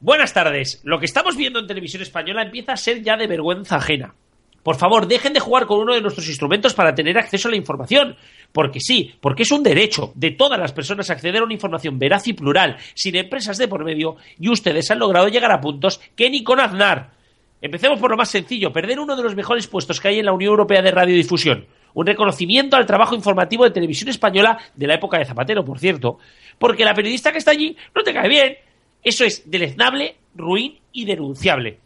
Buenas tardes. Lo que estamos viendo en televisión española empieza a ser ya de vergüenza ajena. Por favor, dejen de jugar con uno de nuestros instrumentos para tener acceso a la información. Porque sí, porque es un derecho de todas las personas acceder a una información veraz y plural, sin empresas de por medio, y ustedes han logrado llegar a puntos que ni con Aznar. Empecemos por lo más sencillo, perder uno de los mejores puestos que hay en la Unión Europea de Radiodifusión. Un reconocimiento al trabajo informativo de televisión española de la época de Zapatero, por cierto. Porque la periodista que está allí no te cae bien. Eso es deleznable, ruin y denunciable.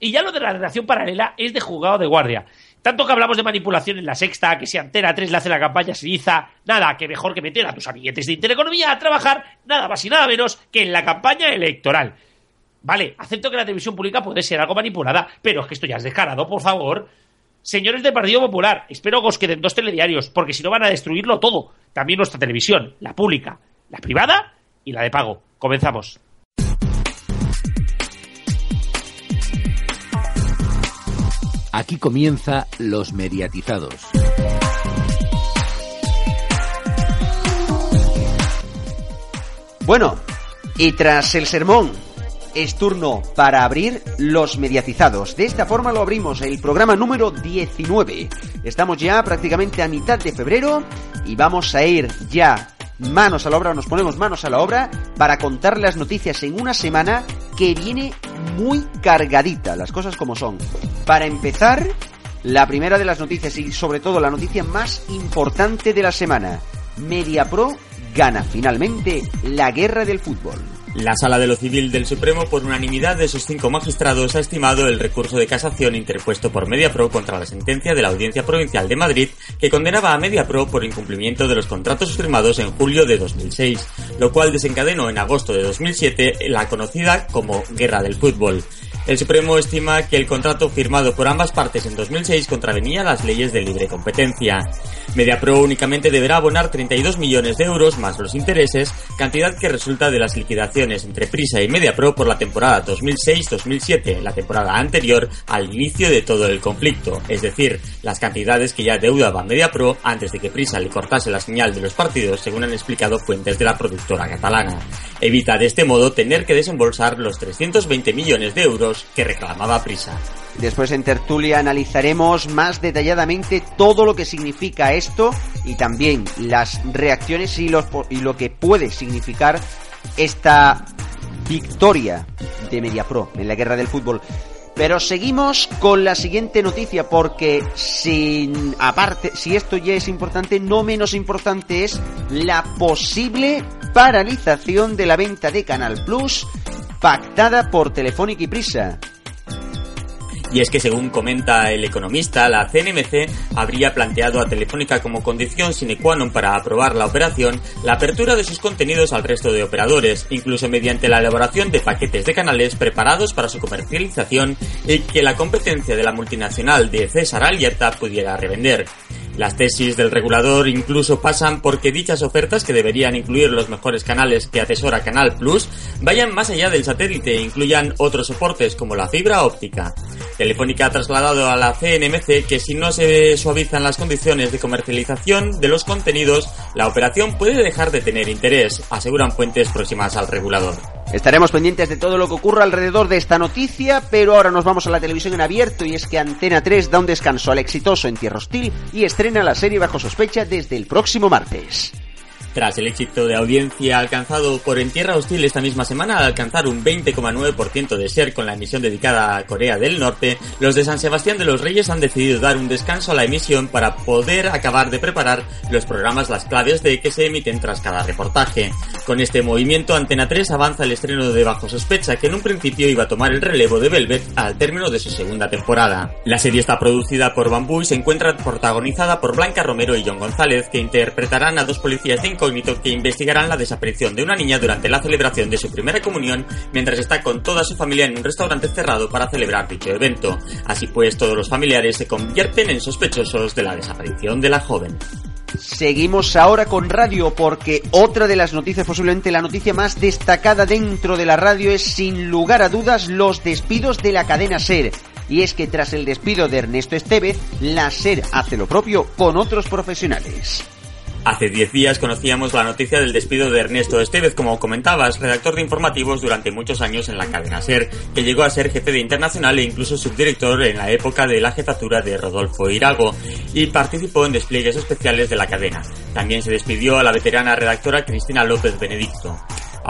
Y ya lo de la relación paralela es de jugado de guardia. Tanto que hablamos de manipulación en la sexta, que si Antena 3 le hace la campaña Siriza, nada, que mejor que meter a tus amiguetes de Intereconomía a trabajar, nada más y nada menos que en la campaña electoral. Vale, acepto que la televisión pública puede ser algo manipulada, pero es que esto ya es descarado, por favor. Señores del Partido Popular, espero que os queden dos telediarios, porque si no van a destruirlo todo. También nuestra televisión, la pública, la privada y la de pago. Comenzamos. Aquí comienza Los Mediatizados. Bueno, y tras el sermón, es turno para abrir Los Mediatizados. De esta forma lo abrimos, el programa número 19. Estamos ya prácticamente a mitad de febrero y vamos a ir ya manos a la obra, nos ponemos manos a la obra para contar las noticias en una semana que viene muy cargadita, las cosas como son. Para empezar, la primera de las noticias y sobre todo la noticia más importante de la semana. MediaPro gana finalmente la guerra del fútbol. La Sala de lo Civil del Supremo, por unanimidad de sus cinco magistrados, ha estimado el recurso de casación interpuesto por MediaPro contra la sentencia de la Audiencia Provincial de Madrid que condenaba a MediaPro por incumplimiento de los contratos firmados en julio de 2006, lo cual desencadenó en agosto de 2007 la conocida como Guerra del Fútbol. El Supremo estima que el contrato firmado por ambas partes en 2006 contravenía las leyes de libre competencia. MediaPro únicamente deberá abonar 32 millones de euros más los intereses, cantidad que resulta de las liquidaciones entre Prisa y MediaPro por la temporada 2006-2007, la temporada anterior al inicio de todo el conflicto, es decir, las cantidades que ya deudaba MediaPro antes de que Prisa le cortase la señal de los partidos, según han explicado fuentes de la productora catalana. Evita de este modo tener que desembolsar los 320 millones de euros que reclamaba Prisa. Después en tertulia analizaremos más detalladamente todo lo que significa esto y también las reacciones y, lo que puede significar esta victoria de Mediapro en la guerra del fútbol. Pero seguimos con la siguiente noticia porque aparte, si esto ya es importante, no menos importante es la posible paralización de la venta de Canal Plus pactada por Telefónica y Prisa. Y es que según comenta el economista, la CNMC habría planteado a Telefónica como condición sine qua non para aprobar la operación la apertura de sus contenidos al resto de operadores, incluso mediante la elaboración de paquetes de canales preparados para su comercialización y que la competencia de la multinacional de César Alierta pudiera revender. Las tesis del regulador incluso pasan porque dichas ofertas, que deberían incluir los mejores canales que atesora Canal Plus, vayan más allá del satélite e incluyan otros soportes como la fibra óptica. Telefónica ha trasladado a la CNMC que si no se suavizan las condiciones de comercialización de los contenidos, la operación puede dejar de tener interés, aseguran fuentes próximas al regulador. Estaremos pendientes de todo lo que ocurra alrededor de esta noticia, pero ahora nos vamos a la televisión en abierto y es que Antena 3 da un descanso al exitoso en Tierra Hostil y estrena la serie bajo sospecha desde el próximo martes. Tras el éxito de audiencia alcanzado por En Tierra Hostil esta misma semana al alcanzar un 20,9% de share con la emisión dedicada a Corea del Norte, los de San Sebastián de los Reyes han decidido dar un descanso a la emisión para poder acabar de preparar los programas Las Claves de que se emiten tras cada reportaje. Con este movimiento, Antena 3 avanza el estreno de Bajo Sospecha, que en un principio iba a tomar el relevo de Velvet al término de su segunda temporada. La serie está producida por Bambú y se encuentra protagonizada por Blanca Romero y John González, que interpretarán a dos policías de que investigarán la desaparición de una niña durante la celebración de su primera comunión mientras está con toda su familia en un restaurante cerrado para celebrar dicho evento. Así pues, todos los familiares se convierten en sospechosos de la desaparición de la joven. Seguimos ahora con radio porque otra de las noticias, posiblemente la noticia más destacada dentro de la radio es sin lugar a dudas los despidos de la cadena SER. Y es que tras el despido de Ernesto Estevez, la SER hace lo propio con otros profesionales. Hace 10 días conocíamos la noticia del despido de Ernesto Estevez, como comentabas, redactor de informativos durante muchos años en la cadena SER, que llegó a ser jefe de internacional e incluso subdirector en la época de la jefatura de Rodolfo Irago, y participó en despliegues especiales de la cadena. También se despidió a la veterana redactora Cristina López Benedicto.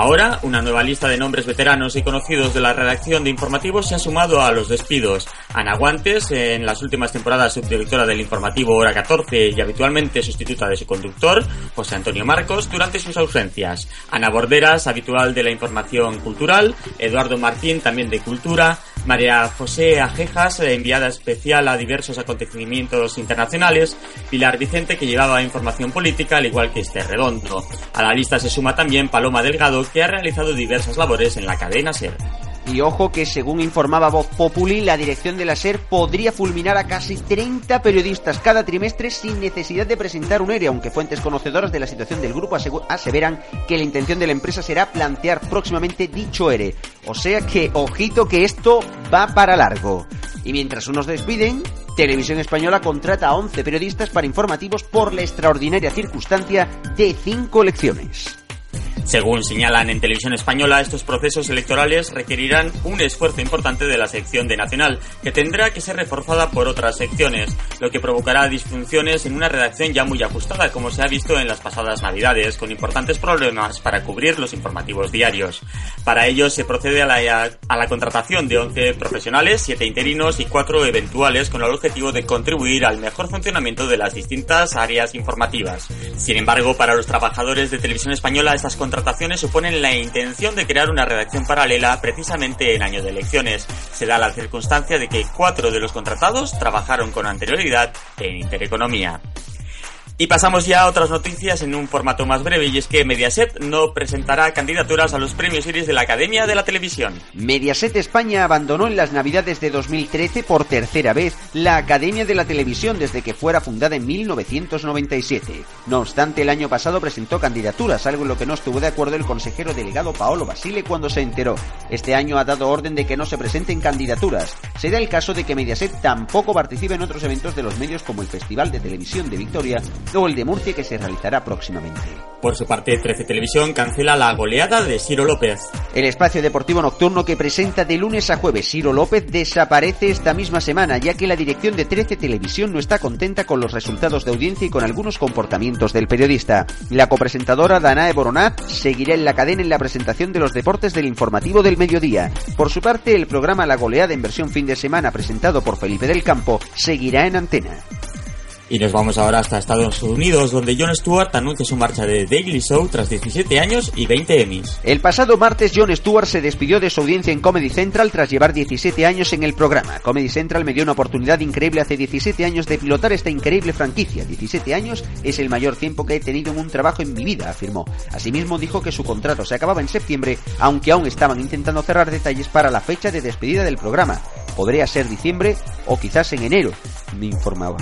Ahora, una nueva lista de nombres veteranos y conocidos de la redacción de informativos se ha sumado a los despidos. Ana Guantes, en las últimas temporadas subdirectora del informativo Hora 14 y habitualmente sustituta de su conductor, José Antonio Marcos, durante sus ausencias. Ana Borderas, habitual de la información cultural, Eduardo Martín, también de cultura, María José Ajejas, enviada especial a diversos acontecimientos internacionales, Pilar Vicente, que llevaba información política, al igual que este redondo. A la lista se suma también Paloma Delgado, que ha realizado diversas labores en la cadena SER. Y ojo que según informaba Voz Populi, la dirección de la SER podría fulminar a casi 30 periodistas cada trimestre sin necesidad de presentar un ERE, aunque fuentes conocedoras de la situación del grupo aseveran que la intención de la empresa será plantear próximamente dicho ERE. O sea que, ojito que esto va para largo. Y mientras unos despiden, Televisión Española contrata a 11 periodistas para informativos por la extraordinaria circunstancia de 5 elecciones. Según señalan en televisión española, estos procesos electorales requerirán un esfuerzo importante de la sección de Nacional, que tendrá que ser reforzada por otras secciones, lo que provocará disfunciones en una redacción ya muy ajustada, como se ha visto en las pasadas Navidades, con importantes problemas para cubrir los informativos diarios. Para ello se procede a la, a la contratación de 11 profesionales, 7 interinos y 4 eventuales, con el objetivo de contribuir al mejor funcionamiento de las distintas áreas informativas. Sin embargo, para los trabajadores de televisión española, estas contrataciones contrataciones suponen la intención de crear una redacción paralela precisamente en año de elecciones. Se da la circunstancia de que cuatro de los contratados trabajaron con anterioridad en Intereconomía. Y pasamos ya a otras noticias en un formato más breve y es que Mediaset no presentará candidaturas a los premios Iris de la Academia de la Televisión. Mediaset España abandonó en las Navidades de 2013 por tercera vez la Academia de la Televisión desde que fuera fundada en 1997. No obstante, el año pasado presentó candidaturas, algo en lo que no estuvo de acuerdo el consejero delegado Paolo Basile cuando se enteró. Este año ha dado orden de que no se presenten candidaturas. Se da el caso de que Mediaset tampoco participe en otros eventos de los medios como el Festival de Televisión de Victoria o el de Murcia que se realizará próximamente. Por su parte, 13 Televisión cancela la goleada de Ciro López. El espacio deportivo nocturno que presenta de lunes a jueves Ciro López desaparece esta misma semana, ya que la dirección de 13 Televisión no está contenta con los resultados de audiencia y con algunos comportamientos del periodista. La copresentadora Danae Boronat seguirá en la cadena en la presentación de los deportes del informativo del mediodía. Por su parte, el programa La Goleada en versión fin de semana presentado por Felipe del Campo seguirá en antena. Y nos vamos ahora hasta Estados Unidos, donde Jon Stewart anuncia su marcha de Daily Show tras 17 años y 20 Emmys. El pasado martes, Jon Stewart se despidió de su audiencia en Comedy Central tras llevar 17 años en el programa. Comedy Central me dio una oportunidad increíble hace 17 años de pilotar esta increíble franquicia. 17 años es el mayor tiempo que he tenido en un trabajo en mi vida, afirmó. Asimismo, dijo que su contrato se acababa en septiembre, aunque aún estaban intentando cerrar detalles para la fecha de despedida del programa. Podría ser diciembre o quizás en enero, me informaba.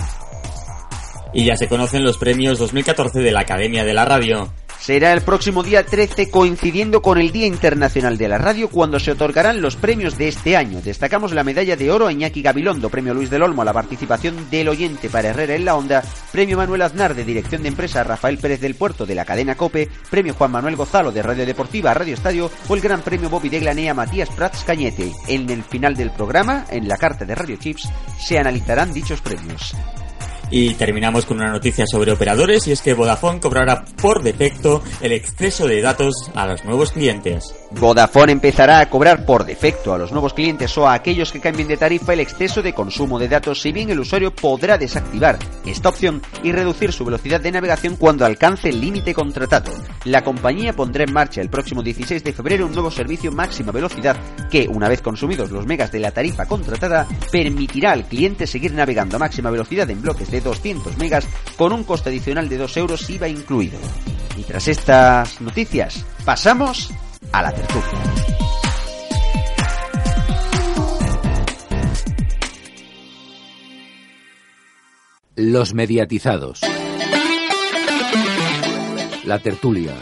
Y ya se conocen los premios 2014 de la Academia de la Radio. Será el próximo día 13 coincidiendo con el Día Internacional de la Radio cuando se otorgarán los premios de este año. Destacamos la medalla de oro a Iñaki Gabilondo, premio Luis del Olmo a la participación del oyente para Herrera en la Onda, premio Manuel Aznar de Dirección de Empresa Rafael Pérez del Puerto de la cadena COPE, premio Juan Manuel Gozalo de Radio Deportiva Radio Estadio o el gran premio Bobby de Glanea Matías Prats Cañete. En el final del programa, en la carta de Radio Chips, se analizarán dichos premios. Y terminamos con una noticia sobre operadores y es que Vodafone cobrará por defecto el exceso de datos a los nuevos clientes. Vodafone empezará a cobrar por defecto a los nuevos clientes o a aquellos que cambien de tarifa el exceso de consumo de datos, si bien el usuario podrá desactivar esta opción y reducir su velocidad de navegación cuando alcance el límite contratado. La compañía pondrá en marcha el próximo 16 de febrero un nuevo servicio máxima velocidad que, una vez consumidos los megas de la tarifa contratada, permitirá al cliente seguir navegando a máxima velocidad en bloques de 200 megas con un coste adicional de 2 euros IVA incluido. Y tras estas noticias, pasamos a la tertulia. Los mediatizados. La tertulia.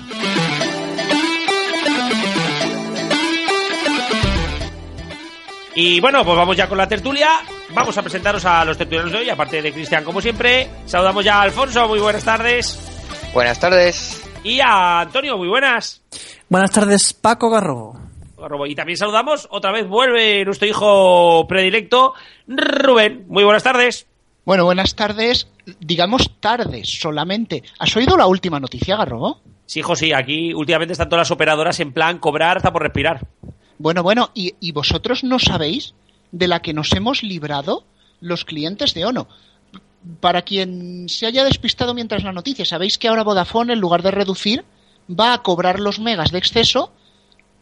Y bueno, pues vamos ya con la tertulia. Vamos a presentaros a los tertulianos de hoy, aparte de Cristian, como siempre. Saludamos ya a Alfonso, muy buenas tardes. Buenas tardes. Y a Antonio, muy buenas. Buenas tardes, Paco Garrobo. Garrobo. Y también saludamos, otra vez vuelve nuestro hijo predilecto, Rubén. Muy buenas tardes. Bueno, buenas tardes, digamos tardes solamente. ¿Has oído la última noticia, Garrobo? Sí, hijo, sí, aquí últimamente están todas las operadoras en plan cobrar hasta por respirar. Bueno, bueno, ¿y, vosotros no sabéis de la que nos hemos librado los clientes de Ono? Para quien se haya despistado mientras la noticia, sabéis que ahora Vodafone, en lugar de reducir, va a cobrar los megas de exceso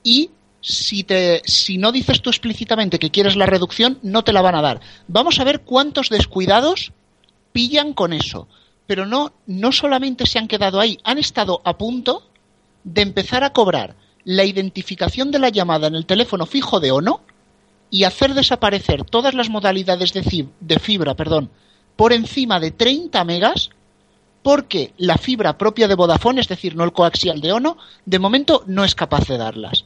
y si, te, si no dices tú explícitamente que quieres la reducción, no te la van a dar. Vamos a ver cuántos descuidados pillan con eso. Pero no, no solamente se han quedado ahí, han estado a punto de empezar a cobrar la identificación de la llamada en el teléfono fijo de Ono y hacer desaparecer todas las modalidades de, fibra perdón, por encima de 30 megas porque la fibra propia de Vodafone, es decir, no el coaxial de Ono, de momento no es capaz de darlas.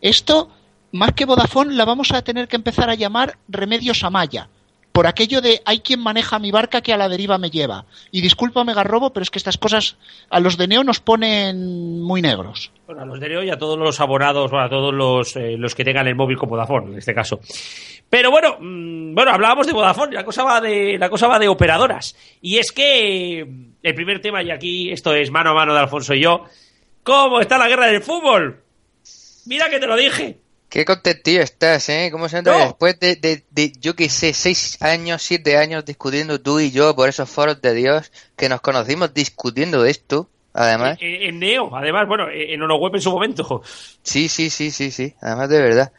Esto, más que Vodafone, la vamos a tener que empezar a llamar Remedios Amaya, por aquello de hay quien maneja mi barca que a la deriva me lleva. Y discúlpame, Garrobo, pero es que estas cosas a los de Neo nos ponen muy negros. Bueno, a los de Neo y a todos los abonados, bueno, a todos los, eh, los que tengan el móvil con Vodafone, en este caso. Pero bueno, mm, bueno, hablábamos de Vodafone, la cosa va de, la cosa va de operadoras. Y es que el primer tema, y aquí esto es mano a mano de Alfonso y yo, ¿cómo está la guerra del fútbol? Mira que te lo dije. Qué contentillo estás, ¿eh? ¿Cómo se No. que después de, de, de, yo qué sé, seis años, siete años discutiendo tú y yo por esos foros de Dios, que nos conocimos discutiendo esto, además? En, en Neo, además, bueno, en OnoWeb en su momento. Sí, sí, sí, sí, sí, además de verdad.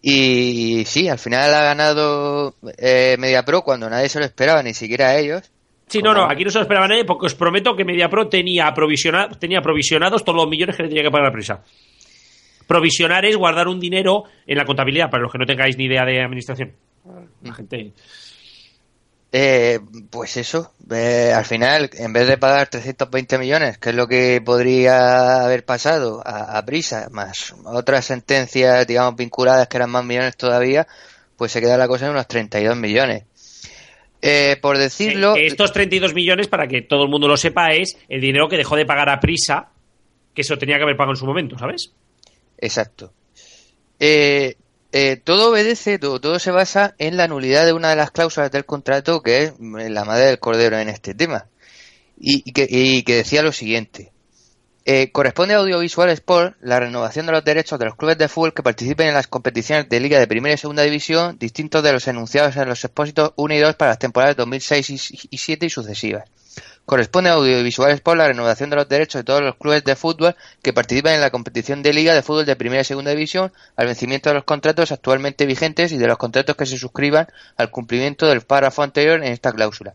Y sí, al final ha ganado eh, MediaPro cuando nadie se lo esperaba, ni siquiera ellos. Sí, no, no, aquí no se lo esperaba nadie porque os prometo que MediaPro tenía, tenía provisionados todos los millones que le tenía que pagar la prisa. Provisionar es guardar un dinero en la contabilidad, para los que no tengáis ni idea de administración. La gente. Eh, pues eso, eh, al final, en vez de pagar 320 millones, que es lo que podría haber pasado a, a Prisa, más otras sentencias, digamos, vinculadas que eran más millones todavía, pues se queda la cosa en unos 32 millones. Eh, por decirlo, estos 32 millones, para que todo el mundo lo sepa, es el dinero que dejó de pagar a prisa, que eso tenía que haber pagado en su momento, ¿sabes? Exacto. Eh, eh, todo obedece, todo, todo se basa en la nulidad de una de las cláusulas del contrato que es mm, la madre del cordero en este tema. Y, que decía lo siguiente. Eh, corresponde a Audiovisual Sport la renovación de los derechos de los clubes de fútbol que participen en las competiciones de Liga de Primera y Segunda División, distintos de los enunciados en los expósitos 1 y 2 para las temporadas 2006 y 2007 y sucesivas. Corresponde a Audiovisual Sport la renovación de los derechos de todos los clubes de fútbol que participan en la competición de Liga de Fútbol de Primera y Segunda División al vencimiento de los contratos actualmente vigentes y de los contratos que se suscriban al cumplimiento del párrafo anterior en esta cláusula.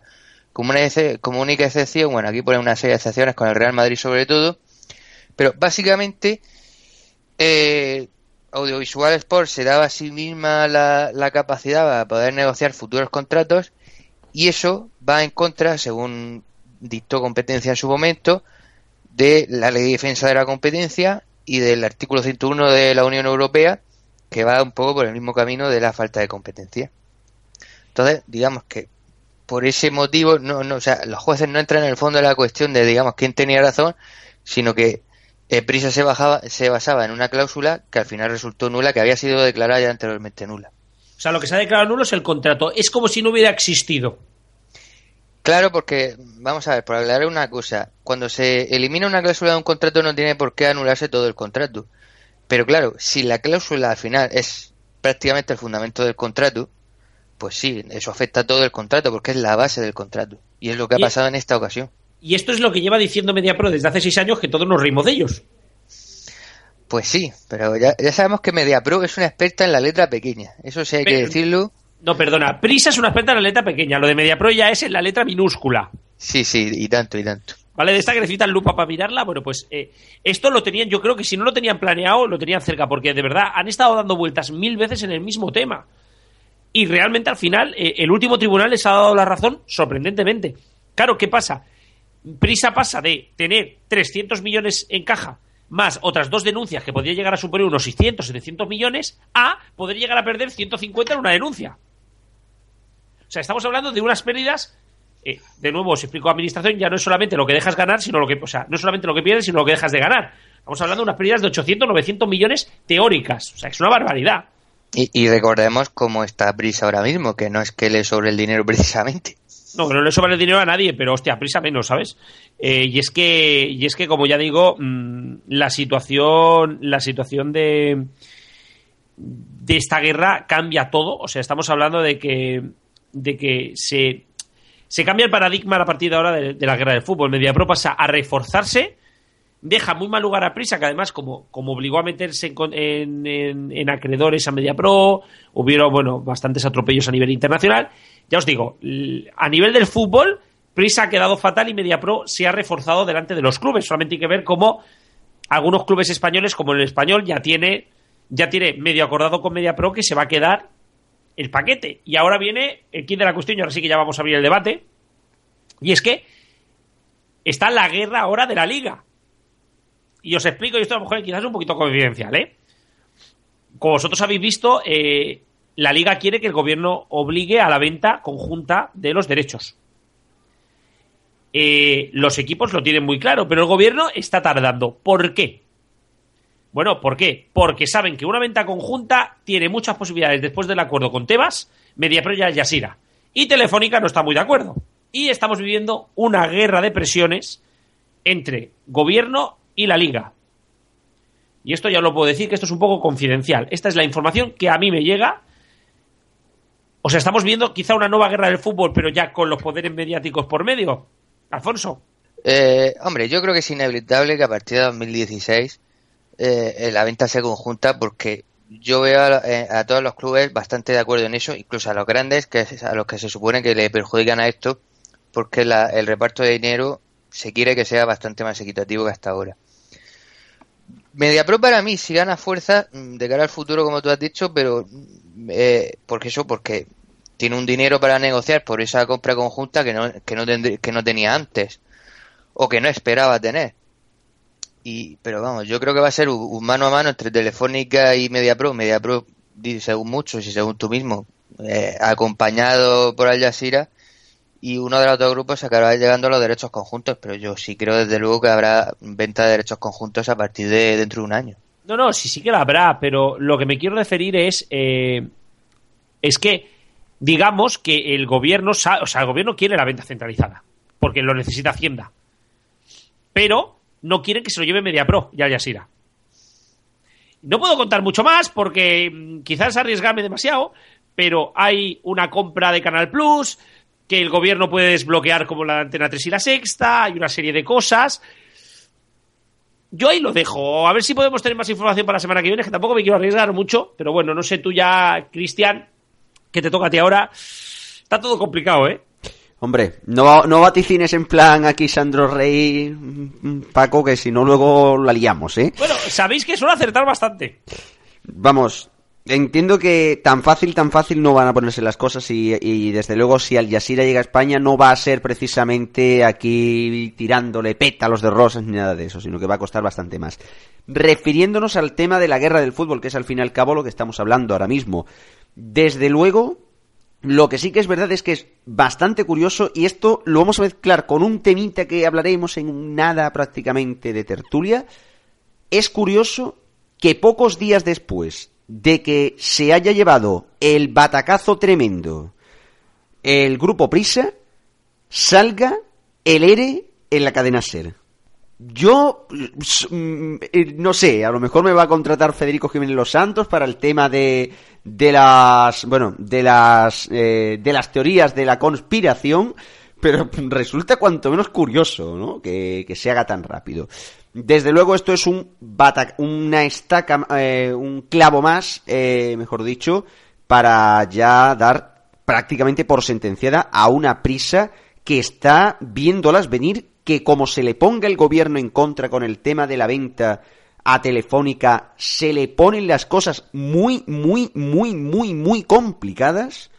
Como, una como única excepción, bueno, aquí pone una serie de excepciones con el Real Madrid sobre todo, pero básicamente eh, Audiovisual Sport se daba a sí misma la, la capacidad para poder negociar futuros contratos y eso va en contra, según dictó competencia en su momento, de la ley de defensa de la competencia y del artículo 101 de la Unión Europea, que va un poco por el mismo camino de la falta de competencia. Entonces, digamos que por ese motivo, no, no, o sea, los jueces no entran en el fondo de la cuestión de, digamos, quién tenía razón, sino que eh, Prisa se, bajaba, se basaba en una cláusula que al final resultó nula, que había sido declarada ya anteriormente nula. O sea, lo que se ha declarado nulo es el contrato. Es como si no hubiera existido. Claro, porque, vamos a ver, por aclarar una cosa, cuando se elimina una cláusula de un contrato no tiene por qué anularse todo el contrato. Pero claro, si la cláusula al final es prácticamente el fundamento del contrato, pues sí, eso afecta a todo el contrato porque es la base del contrato. Y es lo que ha pasado en esta ocasión. Y esto es lo que lleva diciendo MediaPro desde hace seis años que todos nos reímos de ellos. Pues sí, pero ya, ya sabemos que MediaPro es una experta en la letra pequeña. Eso sí hay que decirlo. No, perdona. Prisa es una experta en la letra pequeña. Lo de MediaPro ya es en la letra minúscula. Sí, sí, y tanto, y tanto. ¿Vale? De esta que necesitan lupa para mirarla. Bueno, pues eh, esto lo tenían, yo creo que si no lo tenían planeado, lo tenían cerca, porque de verdad han estado dando vueltas mil veces en el mismo tema. Y realmente al final, eh, el último tribunal les ha dado la razón sorprendentemente. Claro, ¿qué pasa? Prisa pasa de tener 300 millones en caja más otras dos denuncias que podría llegar a superar unos 600, 700 millones a poder llegar a perder 150 en una denuncia. O sea, estamos hablando de unas pérdidas eh, de nuevo, os explico, administración ya no es solamente lo que dejas ganar, sino lo que, o sea, no es solamente lo que pierdes, sino lo que dejas de ganar. Estamos hablando de unas pérdidas de 800, 900 millones teóricas. O sea, es una barbaridad. Y, y recordemos cómo está Prisa ahora mismo, que no es que le sobre el dinero precisamente. No, que no le sobra el dinero a nadie, pero hostia, prisa menos, ¿sabes? Eh, y es que, y es que, como ya digo, mm, la situación, la situación de, de esta guerra cambia todo. O sea, estamos hablando de que, de que se, se cambia el paradigma a partir de ahora de, la guerra del fútbol. MediaPro pasa a reforzarse, deja muy mal lugar a Prisa, que además, como, como obligó a meterse en, en, en- acreedores a MediaPro, hubieron, bueno, bastantes atropellos a nivel internacional. Ya os digo, a nivel del fútbol, Prisa ha quedado fatal y MediaPro se ha reforzado delante de los clubes. Solamente hay que ver cómo algunos clubes españoles, como el español, ya tiene, ya tiene medio acordado con MediaPro que se va a quedar el paquete. Y ahora viene el kit de la cuestión, y ahora sí que ya vamos a abrir el debate. Y es que está la guerra ahora de la liga. Y os explico, y esto a lo mejor quizás es un poquito confidencial, ¿eh? Como vosotros habéis visto, eh, la liga quiere que el gobierno obligue a la venta conjunta de los derechos. Eh, los equipos lo tienen muy claro, pero el gobierno está tardando. ¿Por qué? Bueno, ¿por qué? Porque saben que una venta conjunta tiene muchas posibilidades después del acuerdo con Tebas, Mediapro y Al Jazeera. Y Telefónica no está muy de acuerdo. Y estamos viviendo una guerra de presiones entre gobierno y la liga. Y esto ya lo puedo decir que esto es un poco confidencial. Esta es la información que a mí me llega. O sea, estamos viendo quizá una nueva guerra del fútbol, pero ya con los poderes mediáticos por medio. Alfonso. Eh, hombre, yo creo que es inevitable que a partir de 2016 eh, la venta sea conjunta porque yo veo a, eh, a todos los clubes bastante de acuerdo en eso, incluso a los grandes, que es a los que se supone que le perjudican a esto, porque la- el reparto de dinero se quiere que sea bastante más equitativo que hasta ahora. MediaPro para mí sí gana fuerza mm, de cara al futuro, como tú has dicho, pero mm, eh, porque eso, porque tiene un dinero para negociar por esa compra conjunta que no, que no, tendrí- que no tenía antes o que no esperaba tener. Y, pero vamos, yo creo que va a ser un, mano a mano entre Telefónica y MediaPro. MediaPro, di- según muchos y según tú mismo, eh, acompañado por Al Jazeera y uno de los dos grupos acabará llegando a los derechos conjuntos, pero yo sí creo desde luego que habrá venta de derechos conjuntos a partir de dentro de un año. No, no, sí, sí que la habrá, pero lo que me quiero referir es. eh, es que, digamos que el gobierno. O sea, el gobierno quiere la venta centralizada. Porque lo necesita Hacienda. Pero no quieren que se lo lleve MediaPro y Al Jazeera. No puedo contar mucho más porque mm, quizás arriesgarme demasiado, pero hay una compra de Canal Plus que el gobierno puede desbloquear como la Antena 3 y la Sexta, hay una serie de cosas. Yo ahí lo dejo. A ver si podemos tener más información para la semana que viene, que tampoco me quiero arriesgar mucho, pero bueno, no sé tú ya, Cristian, que te toca a ti ahora. Está todo complicado, ¿eh? Hombre, no, no vaticines en plan aquí Sandro Rey, mm, Paco, que si no luego la liamos, ¿eh? Bueno, sabéis que suelo acertar bastante. Vamos, entiendo que tan fácil, tan fácil no van a ponerse las cosas y, y desde luego si Al Jazeera llega a España no va a ser precisamente aquí tirándole pétalos de rosas ni nada de eso, sino que va a costar bastante más. Refiriéndonos al tema de la guerra del fútbol, que es al fin y al cabo lo que estamos hablando ahora mismo. Desde luego, lo que sí que es verdad es que es bastante curioso y esto lo vamos a mezclar con un temita que hablaremos en nada prácticamente de tertulia. Es curioso que pocos días después de que se haya llevado el batacazo tremendo el grupo Prisa, salga el ERE en la cadena SER. Yo mm, eh, no sé, a lo mejor me va a contratar Federico Jiménez Los Santos para el tema de, de las, bueno, de las, eh, de las teorías de la conspiración, pero resulta cuanto menos curioso, ¿no? Que, se haga tan rápido. Desde luego esto es un bata, una estaca, eh, un clavo más, eh, mejor dicho, para ya dar prácticamente por sentenciada a una prisa que está viéndolas venir, que como se le ponga el gobierno en contra con el tema de la venta a Telefónica, se le ponen las cosas muy, muy, muy, muy, muy complicadas,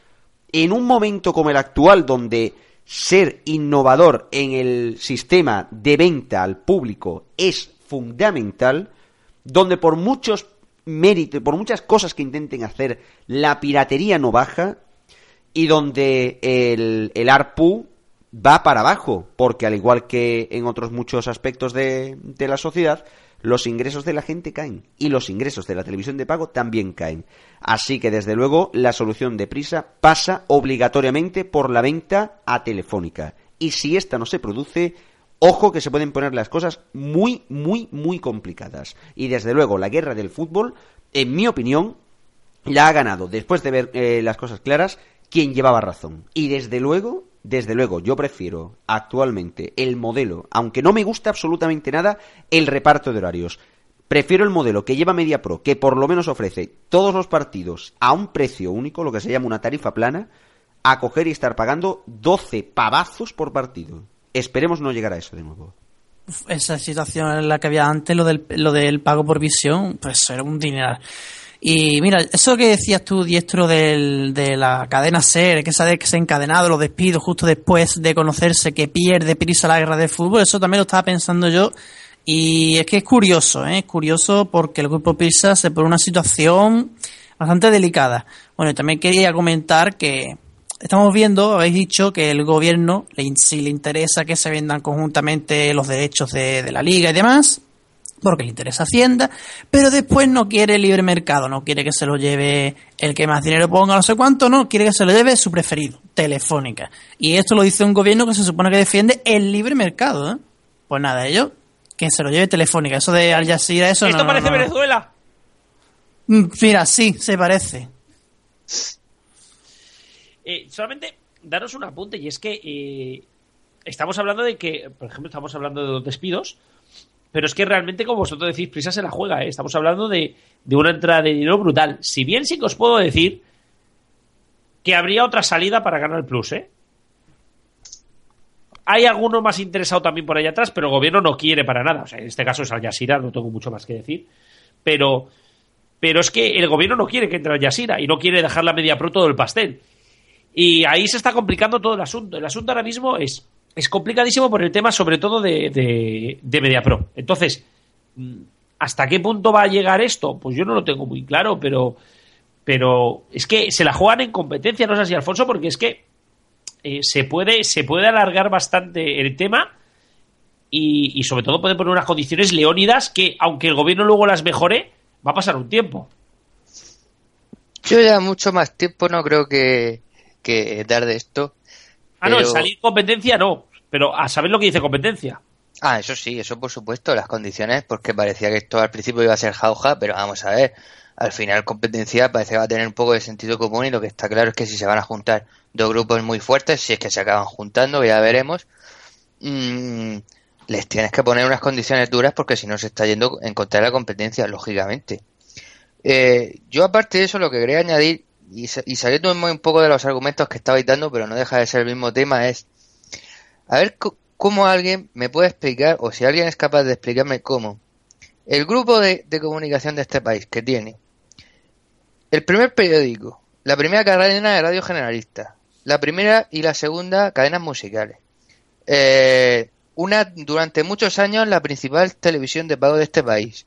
en un momento como el actual donde ser innovador en el sistema de venta al público es fundamental, donde por muchos méritos, por muchas cosas que intenten hacer, la piratería no baja, y donde el, el ARPU va para abajo, porque al igual que en otros muchos aspectos de, de la sociedad, los ingresos de la gente caen y los ingresos de la televisión de pago también caen. Así que desde luego la solución de prisa pasa obligatoriamente por la venta a telefónica. Y si esta no se produce, ojo que se pueden poner las cosas muy, muy, muy complicadas. Y desde luego la guerra del fútbol, en mi opinión, la ha ganado, después de ver eh, las cosas claras, quien llevaba razón. Y desde luego, desde luego, yo prefiero actualmente el modelo, aunque no me gusta absolutamente nada el reparto de horarios. Prefiero el modelo que lleva MediaPro, que por lo menos ofrece todos los partidos a un precio único, lo que se llama una tarifa plana, a coger y estar pagando 12 pavazos por partido. Esperemos no llegar a eso de nuevo. Esa situación en la que había antes, lo del, lo del pago por visión, pues era un dinero. Y mira, eso que decías tú, diestro del, de la cadena SER, que se ha desencadenado los despidos justo después de conocerse que pierde prisa la guerra del fútbol, eso también lo estaba pensando yo. Y es que es curioso, ¿eh? es curioso porque el grupo Pisa se pone una situación bastante delicada. Bueno, también quería comentar que estamos viendo, habéis dicho que el gobierno, si le interesa que se vendan conjuntamente los derechos de, de la liga y demás, porque le interesa Hacienda, pero después no quiere libre mercado, no quiere que se lo lleve el que más dinero ponga, no sé cuánto, no, quiere que se lo lleve su preferido, Telefónica. Y esto lo dice un gobierno que se supone que defiende el libre mercado, ¿eh? Pues nada, ellos, que se lo lleve Telefónica. Eso de Al Jazeera, eso ¿Esto no, parece no, no. Venezuela? Mm, Mira, sí, se parece. Eh, solamente daros un apunte y es que eh, estamos hablando de que, por ejemplo, estamos hablando de los despidos, pero es que realmente, como vosotros decís, Prisa se la juega. ¿eh? Estamos hablando de, de una entrada de dinero brutal. Si bien sí que os puedo decir que habría otra salida para ganar el Plus, ¿eh? Hay alguno más interesado también por allá atrás, pero el gobierno no quiere para nada. O sea, en este caso es Al Jazeera, no tengo mucho más que decir. Pero, pero es que el gobierno no quiere que entre Al Jazeera y no quiere dejar la media pro todo el pastel. Y ahí se está complicando todo el asunto. El asunto ahora mismo es, es complicadísimo por el tema, sobre todo, de, de, de MediaPro. Entonces, mm, ¿hasta qué punto va a llegar esto? Pues yo no lo tengo muy claro, pero, pero es que se la juegan en competencia, no sé si Alfonso, porque es que eh, se, puede, se puede alargar bastante el tema y, y sobre todo puede poner unas condiciones leónidas que, aunque el gobierno luego las mejore, va a pasar un tiempo. Yo ya mucho más tiempo no creo que dar de esto. Ah, no, pero- salir competencia no, pero a saber lo que dice competencia. Ah, eso sí, eso por supuesto, las condiciones, porque parecía que esto al principio iba a ser jauja, pero vamos a ver, al final competencia parece que va a tener un poco de sentido común y lo que está claro es que si se van a juntar dos grupos muy fuertes, si es que se acaban juntando, ya veremos, mm, les tienes que poner unas condiciones duras porque si no se está yendo en contra de la competencia, lógicamente. Eh, yo aparte de eso lo que quería añadir, y, sa- y saliendo un poco de los argumentos que estabais dando, pero no deja de ser el mismo tema, es a ver cómo alguien me puede explicar, o si alguien es capaz de explicarme cómo, el grupo de, de comunicación de este país que tiene el primer periódico, la primera cadena de radio generalista, la primera y la segunda cadenas musicales, eh, una durante muchos años la principal televisión de pago de este país,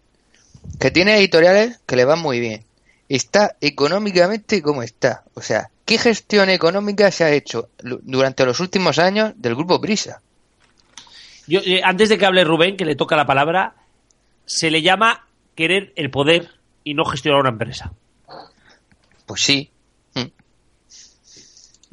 que tiene editoriales que le van muy bien, está económicamente como está, o sea, ¿qué gestión económica se ha hecho durante los últimos años del grupo Prisa? Yo, eh, antes de que hable Rubén, que le toca la palabra, se le llama querer el poder y no gestionar una empresa. Pues sí.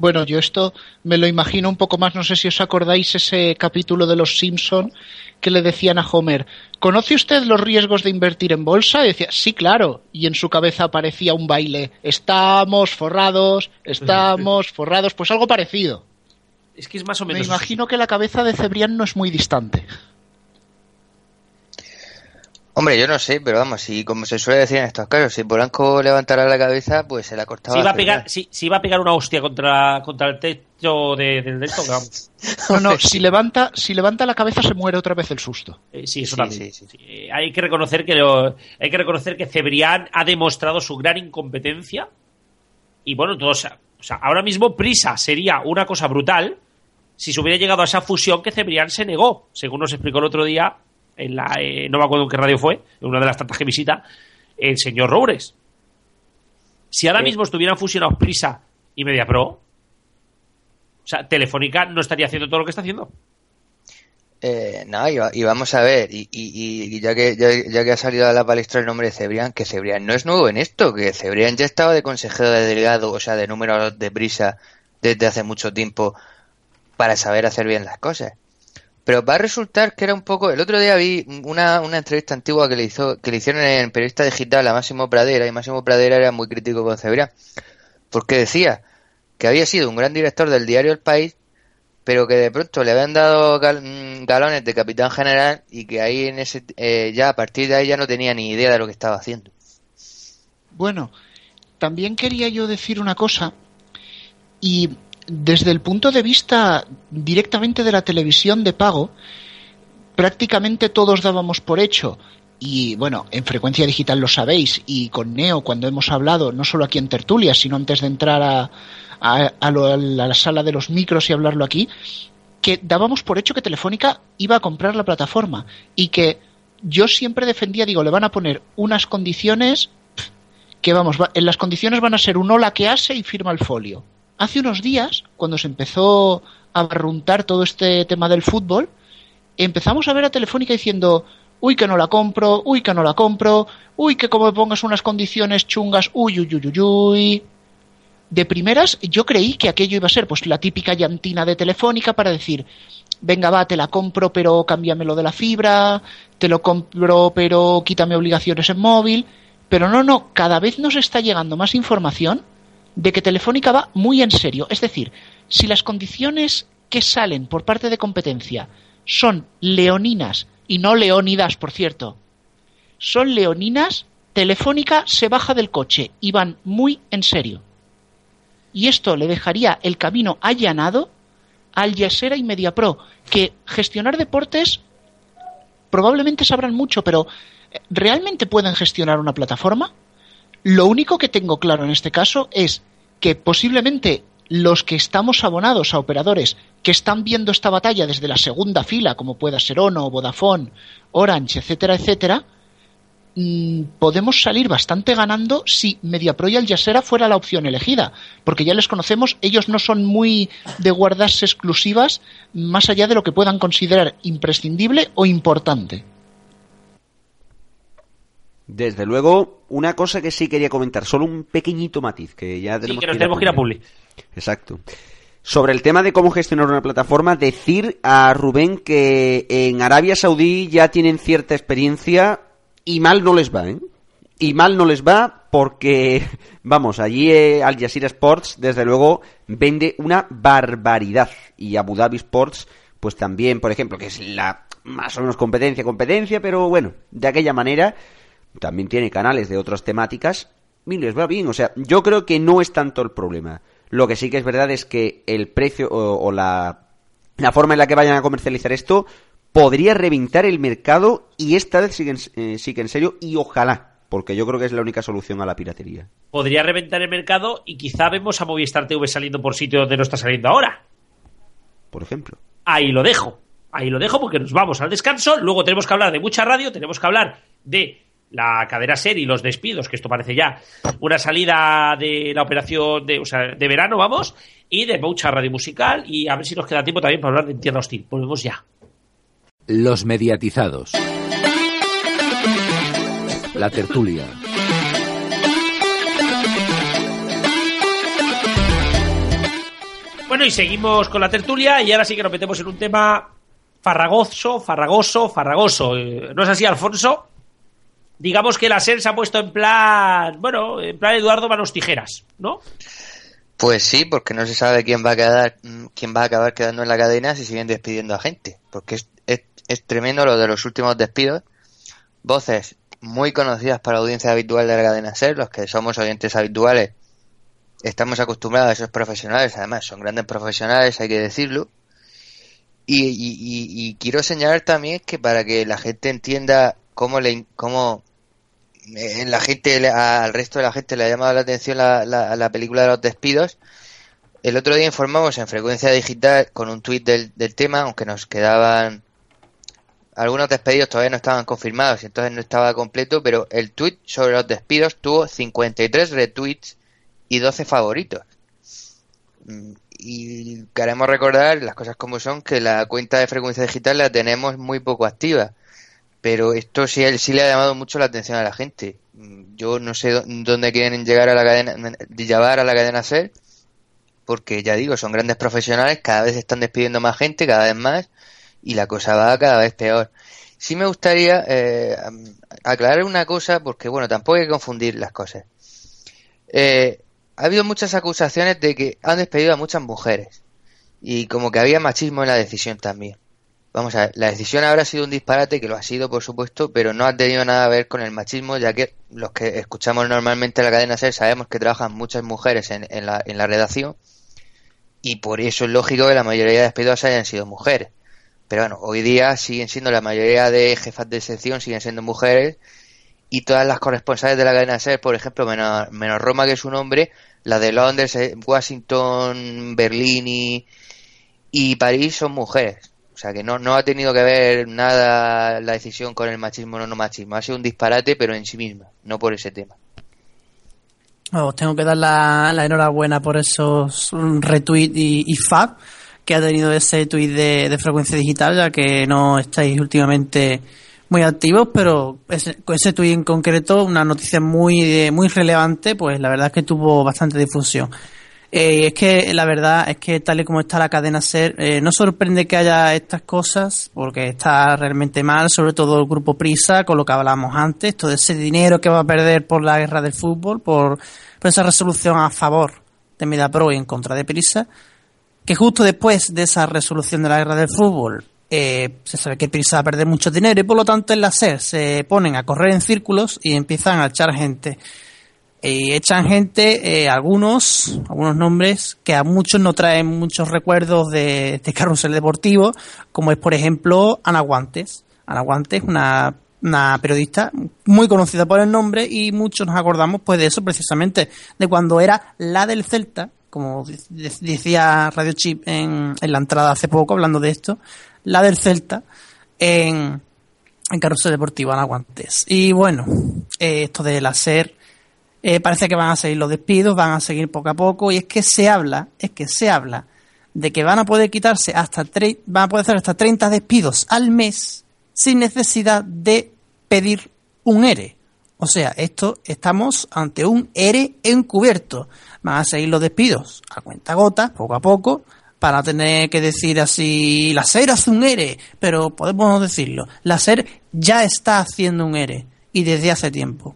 Bueno, yo esto me lo imagino un poco más, no sé si os acordáis ese capítulo de Los Simpson que le decían a Homer, ¿conoce usted los riesgos de invertir en bolsa? Y decía, sí, claro. Y en su cabeza aparecía un baile, estamos forrados, estamos forrados, pues algo parecido. Es que es más o Me menos. imagino que la cabeza de Cebrián no es muy distante. Hombre, yo no sé, pero vamos, si como se suele decir en estos casos, si Polanco levantara la cabeza, pues se la cortaba. Si iba, a pegar, si, si iba a pegar una hostia contra, contra el techo de- del de esto, vamos. No, no, si levanta, si levanta la cabeza se muere otra vez el susto. Eh, sí, eso Sí, también. sí, sí. Sí, eh, hay que reconocer que lo- hay que reconocer que Cebrián ha demostrado su gran incompetencia y bueno, todos, o sea, ahora mismo Prisa sería una cosa brutal si se hubiera llegado a esa fusión que Cebrián se negó, según nos explicó el otro día en la eh, no me acuerdo en qué radio fue, en una de las tantas que visita el señor Roures. Si ahora Sí. mismo estuvieran fusionados Prisa y MediaPro, o sea, Telefónica no estaría haciendo todo lo que está haciendo. Eh, no, y, vamos a ver, y, y, ya, que, ya, que ha salido a la palestra el nombre de Cebrián, que Cebrián no es nuevo en esto, que Cebrián ya estaba de consejero de delegado, o sea, de número de prisa desde hace mucho tiempo para saber hacer bien las cosas. Pero va a resultar que era un poco. El otro día vi una, una entrevista antigua que le hizo, que le hicieron en periodista digital a Máximo Pradera, y Máximo Pradera era muy crítico con Cebrián, porque decía que había sido un gran director del diario El País, pero que de pronto le habían dado mm, galones de capitán general y que ahí en ese eh, ya a partir de ahí ya no tenía ni idea de lo que estaba haciendo. Bueno, también quería yo decir una cosa y desde el punto de vista directamente de la televisión de pago, prácticamente todos dábamos por hecho y bueno, en frecuencia digital lo sabéis, y con Neo cuando hemos hablado, no solo aquí en Tertulia, sino antes de entrar a, a, la sala de los micros y hablarlo aquí, que dábamos por hecho que Telefónica iba a comprar la plataforma y que yo siempre defendía, digo, le van a poner unas condiciones que vamos, en las condiciones van a ser un hola que hace y firma el folio. Hace unos días, cuando se empezó a barruntar todo este tema del fútbol, empezamos a ver a Telefónica diciendo, uy que no la compro, uy que no la compro, uy que como me pongas unas condiciones chungas, uy, uy, uy, uy, uy de primeras yo creí que aquello iba a ser pues la típica llantina de Telefónica para decir, venga va, te la compro pero cámbiamelo de la fibra, te lo compro pero quítame obligaciones en móvil, pero no, no, cada vez nos está llegando más información de que Telefónica va muy en serio, es decir, si las condiciones que salen por parte de competencia son leoninas y no leónidas, por cierto, son leoninas, Telefónica se baja del coche y van muy en serio y esto le dejaría el camino allanado al Yasera y MediaPro, que gestionar deportes probablemente sabrán mucho, pero eh, ¿realmente pueden gestionar una plataforma? Lo único que tengo claro en este caso es que posiblemente los que estamos abonados a operadores que están viendo esta batalla desde la segunda fila, como pueda ser Ono, Vodafone, Orange, etcétera, etcétera, Mm, podemos salir bastante ganando si MediaPro y Al Jazeera fuera la opción elegida, porque ya les conocemos, ellos no son muy de guardarse exclusivas más allá de lo que puedan considerar imprescindible o importante. Desde luego, una cosa que sí quería comentar, solo un pequeñito matiz, que ya tenemos, que, nos tenemos que ir a Publi. Exacto. Sobre el tema de cómo gestionar una plataforma, decir a Rubén que en Arabia Saudí ya tienen cierta experiencia y mal no les va, ¿eh? Y mal no les va porque, vamos, allí eh, Al Jazeera Sports, desde luego, vende una barbaridad. Y Abu Dhabi Sports, pues también, por ejemplo, que es la más o menos competencia, competencia, pero bueno, de aquella manera, también tiene canales de otras temáticas y les va bien. O sea, yo creo que no es tanto el problema. Lo que sí que es verdad es que el precio o, la, la forma en la que vayan a comercializar esto podría reventar el mercado y esta vez sigue en, en serio y ojalá, porque yo creo que es la única solución a la piratería. Podría reventar el mercado y quizá vemos a Movistar TV saliendo por sitio donde no está saliendo ahora. Por ejemplo. Ahí lo dejo. Ahí lo dejo porque nos vamos al descanso. Luego tenemos que hablar de mucha radio, tenemos que hablar de la cadera SER y los despidos, que esto parece ya una salida de la operación de, o sea, de verano, vamos, y de mucha radio musical. Y a ver si nos queda tiempo también para hablar de Tierra Hostil. Volvemos ya. Los mediatizados. La tertulia. Bueno, y seguimos con la tertulia y ahora sí que nos metemos en un tema farragoso, farragoso, farragoso. Eh, ¿No es así, Alfonso? Digamos que la SER se ha puesto en plan, bueno, en plan Eduardo Manos Tijeras, ¿no? Pues sí, porque no se sabe quién va a quedar, quién va a acabar quedando en la cadena si siguen despidiendo a gente. Porque es, es tremendo lo de los últimos despidos. Voces muy conocidas para la audiencia habitual de la cadena SER, los que somos oyentes habituales, estamos acostumbrados a esos profesionales, además son grandes profesionales, hay que decirlo. Y, quiero señalar también que para que la gente entienda cómo, le, cómo la gente, al resto de la gente le ha llamado la atención la, la, película de los despidos, el otro día informamos en frecuencia digital con un tuit del, del tema, aunque nos quedaban algunos despedidos todavía no estaban confirmados y entonces no estaba completo, pero el tweet sobre los despidos tuvo 53 retweets y 12 favoritos. Mm, y queremos recordar las cosas como son, que la cuenta de frecuencia digital la tenemos muy poco activa. Pero esto sí, sí le ha llamado mucho la atención a la gente. Yo no sé dó- dónde quieren llegar a la cadena, llevar a la cadena SER, porque ya digo, son grandes profesionales, cada vez están despidiendo más gente, cada vez más, y la cosa va cada vez peor. Sí me gustaría eh, aclarar una cosa, porque bueno, tampoco hay que confundir las cosas. Eh, ha habido muchas acusaciones de que han despedido a muchas mujeres, y como que había machismo en la decisión también. Vamos a ver, la decisión habrá sido un disparate, que lo ha sido, por supuesto, pero no ha tenido nada que ver con el machismo, ya que los que escuchamos normalmente la cadena SER sabemos que trabajan muchas mujeres en, en la, en la redacción, y por eso es lógico que la mayoría de despidos hayan sido mujeres. Pero bueno, hoy día siguen siendo la mayoría de jefas de sección, siguen siendo mujeres, y todas las corresponsales de la cadena SER, por ejemplo, menos, menos Roma, que es un hombre, la de Londres, eh, Washington, Berlín y, y París son mujeres. O sea que no, no ha tenido que ver nada la decisión con el machismo o no, machismo. Ha sido un disparate, pero en sí misma, no por ese tema. Os tengo que dar la, la enhorabuena por esos retweets y, y fab que ha tenido ese tweet de, de frecuencia digital, ya que no estáis últimamente muy activos, pero ese, ese tweet en concreto, una noticia muy, eh, muy relevante, pues la verdad es que tuvo bastante difusión. Eh, es que la verdad es que tal y como está la cadena SER, eh, no sorprende que haya estas cosas, porque está realmente mal, sobre todo el grupo Prisa, con lo que hablábamos antes, todo ese dinero que va a perder por la guerra del fútbol, por, por esa resolución a favor de Medapro y en contra de Prisa, que justo después de esa resolución de la guerra del fútbol, eh, se sabe que Prisa va a perder mucho dinero y por lo tanto en la SER se ponen a correr en círculos y empiezan a echar gente y echan gente, eh, algunos, algunos nombres que a muchos no traen muchos recuerdos de, de carrusel deportivo, como es por ejemplo Ana Guantes. Ana Guantes, una, una periodista muy conocida por el nombre y muchos nos acordamos pues de eso precisamente, de cuando era la del Celta, como de- de- decía Radio Chip en, en la entrada hace poco hablando de esto, la del Celta en, en carrusel deportivo Ana Guantes. Y bueno, eh, esto de la SER eh, parece que van a seguir los despidos, van a seguir poco a poco, y es que se habla, es que se habla de que van a poder quitarse hasta tre- van a poder hacer hasta 30 despidos al mes sin necesidad de pedir un ERE. O sea, esto estamos ante un ERE encubierto. Van a seguir los despidos a cuenta gotas, poco a poco, para tener que decir así, la SER hace un ERE, pero podemos decirlo. La SER ya está haciendo un ERE, y desde hace tiempo.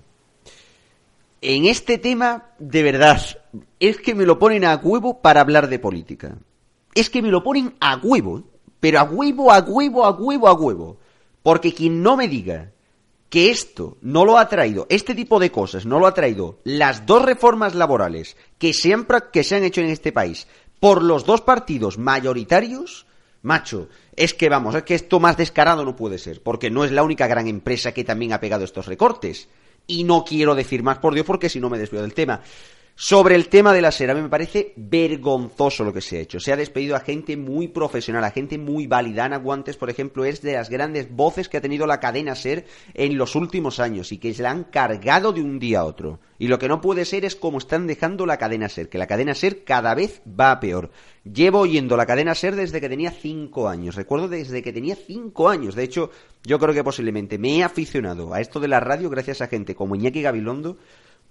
En este tema, de verdad, es que me lo ponen a huevo para hablar de política. Es que me lo ponen a huevo, pero a huevo, a huevo, a huevo, a huevo. Porque quien no me diga que esto no lo ha traído, este tipo de cosas no lo ha traído las dos reformas laborales que se han, que se han hecho en este país por los dos partidos mayoritarios, macho, es que vamos, es que esto más descarado no puede ser, porque no es la única gran empresa que también ha pegado estos recortes. Y no quiero decir más por Dios porque si no me desvío del tema. Sobre el tema de la SER, a mí me parece vergonzoso lo que se ha hecho. Se ha despedido a gente muy profesional, a gente muy válida. Ana Guantes, por ejemplo, es de las grandes voces que ha tenido la cadena SER en los últimos años y que se la han cargado de un día a otro. Y lo que no puede ser es como están dejando la cadena SER, que la cadena SER cada vez va a peor. Llevo oyendo la cadena SER desde que tenía cinco años. Recuerdo desde que tenía cinco años. De hecho, yo creo que posiblemente me he aficionado a esto de la radio gracias a gente como Iñaki Gabilondo,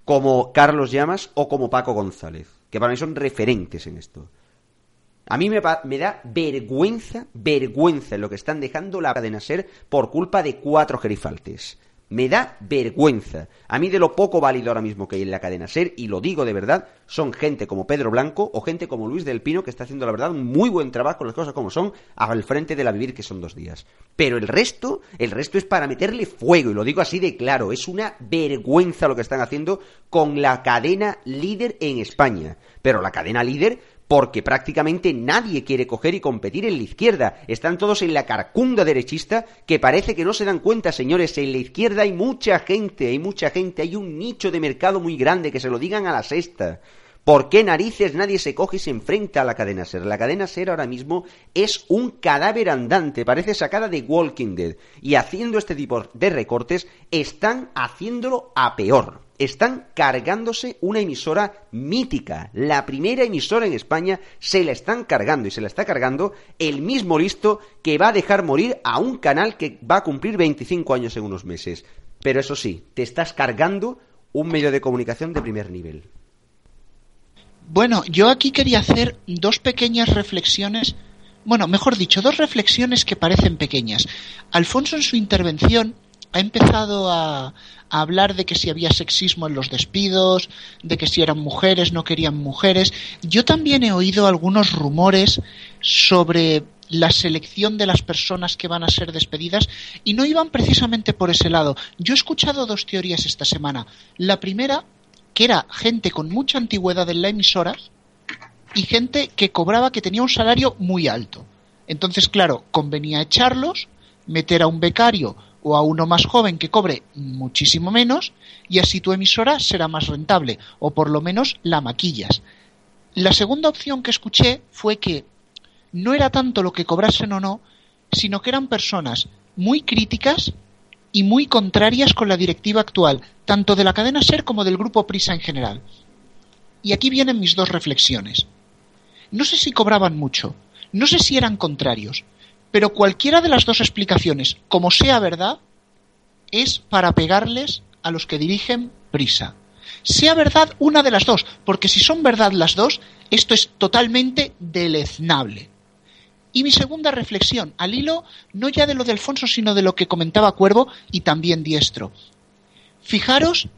como Carlos Llamas o como Paco González, que para mí son referentes en esto. A mí me, da vergüenza, vergüenza en lo que están dejando la cadena ser por culpa de cuatro gerifaltes. Me da vergüenza. A mí de lo poco válido ahora mismo que hay en la cadena SER, y lo digo de verdad, son gente como Pedro Blanco o gente como Luis del Pino que está haciendo la verdad un muy buen trabajo, las cosas como son, al frente de la vivir que son dos días. Pero el resto, el resto es para meterle fuego, y lo digo así de claro, es una vergüenza lo que están haciendo con la cadena líder en España. Pero la cadena líder porque prácticamente nadie quiere coger y competir en la izquierda. Están todos en la carcunda derechista que parece que no se dan cuenta, señores. En la izquierda hay mucha gente, hay mucha gente, hay un nicho de mercado muy grande, que se lo digan a la sexta. ¿Por qué narices nadie se coge y se enfrenta a la cadena ser? La cadena ser ahora mismo es un cadáver andante, parece sacada de Walking Dead. Y haciendo este tipo de recortes, están haciéndolo a peor. Están cargándose una emisora mítica. La primera emisora en España se la están cargando y se la está cargando el mismo listo que va a dejar morir a un canal que va a cumplir 25 años en unos meses. Pero eso sí, te estás cargando un medio de comunicación de primer nivel. Bueno, yo aquí quería hacer dos pequeñas reflexiones, bueno, mejor dicho, dos reflexiones que parecen pequeñas. Alfonso en su intervención ha empezado a, hablar de que si había sexismo en los despidos, de que si eran mujeres, no querían mujeres. Yo también he oído algunos rumores sobre la selección de las personas que van a ser despedidas y no iban precisamente por ese lado. Yo he escuchado dos teorías esta semana. La primera que era gente con mucha antigüedad en la emisora y gente que cobraba que tenía un salario muy alto. Entonces, claro, convenía echarlos, meter a un becario o a uno más joven que cobre muchísimo menos y así tu emisora será más rentable o por lo menos la maquillas. La segunda opción que escuché fue que no era tanto lo que cobrasen o no, sino que eran personas muy críticas y muy contrarias con la directiva actual, tanto de la cadena SER como del grupo Prisa en general. Y aquí vienen mis dos reflexiones. No sé si cobraban mucho, no sé si eran contrarios, pero cualquiera de las dos explicaciones, como sea verdad, es para pegarles a los que dirigen Prisa. Sea verdad una de las dos, porque si son verdad las dos, esto es totalmente deleznable. Y mi segunda reflexión, al hilo no ya de lo de Alfonso, sino de lo que comentaba Cuervo y también Diestro. Fijaros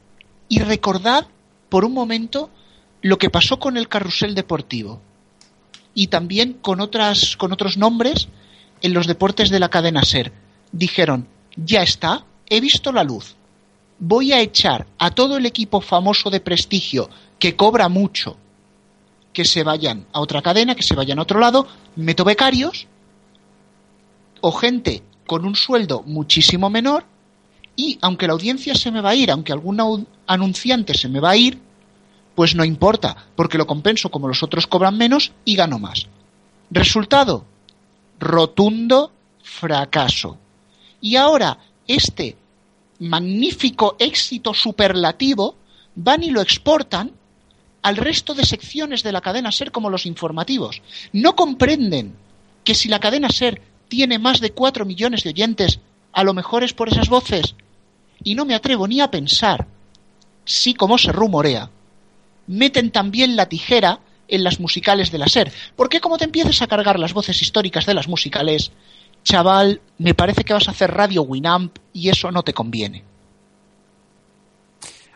y recordad por un momento lo que pasó con el carrusel deportivo y también con, otras, con otros nombres en los deportes de la cadena SER. Dijeron, ya está, he visto la luz. Voy a echar a todo el equipo famoso de prestigio que cobra mucho que se vayan a otra cadena, que se vayan a otro lado, meto becarios o gente con un sueldo muchísimo menor y aunque la audiencia se me va a ir, aunque algún anunciante se me va a ir, pues no importa, porque lo compenso como los otros cobran menos y gano más. Resultado, rotundo fracaso. Y ahora este magnífico éxito superlativo van y lo exportan al resto de secciones de la cadena SER como los informativos. No comprenden que si la cadena SER tiene más de 4 millones de oyentes, a lo mejor es por esas voces. Y no me atrevo ni a pensar, sí como se rumorea, meten también la tijera en las musicales de la SER. Porque como te empieces a cargar las voces históricas de las musicales, chaval, me parece que vas a hacer radio Winamp y eso no te conviene.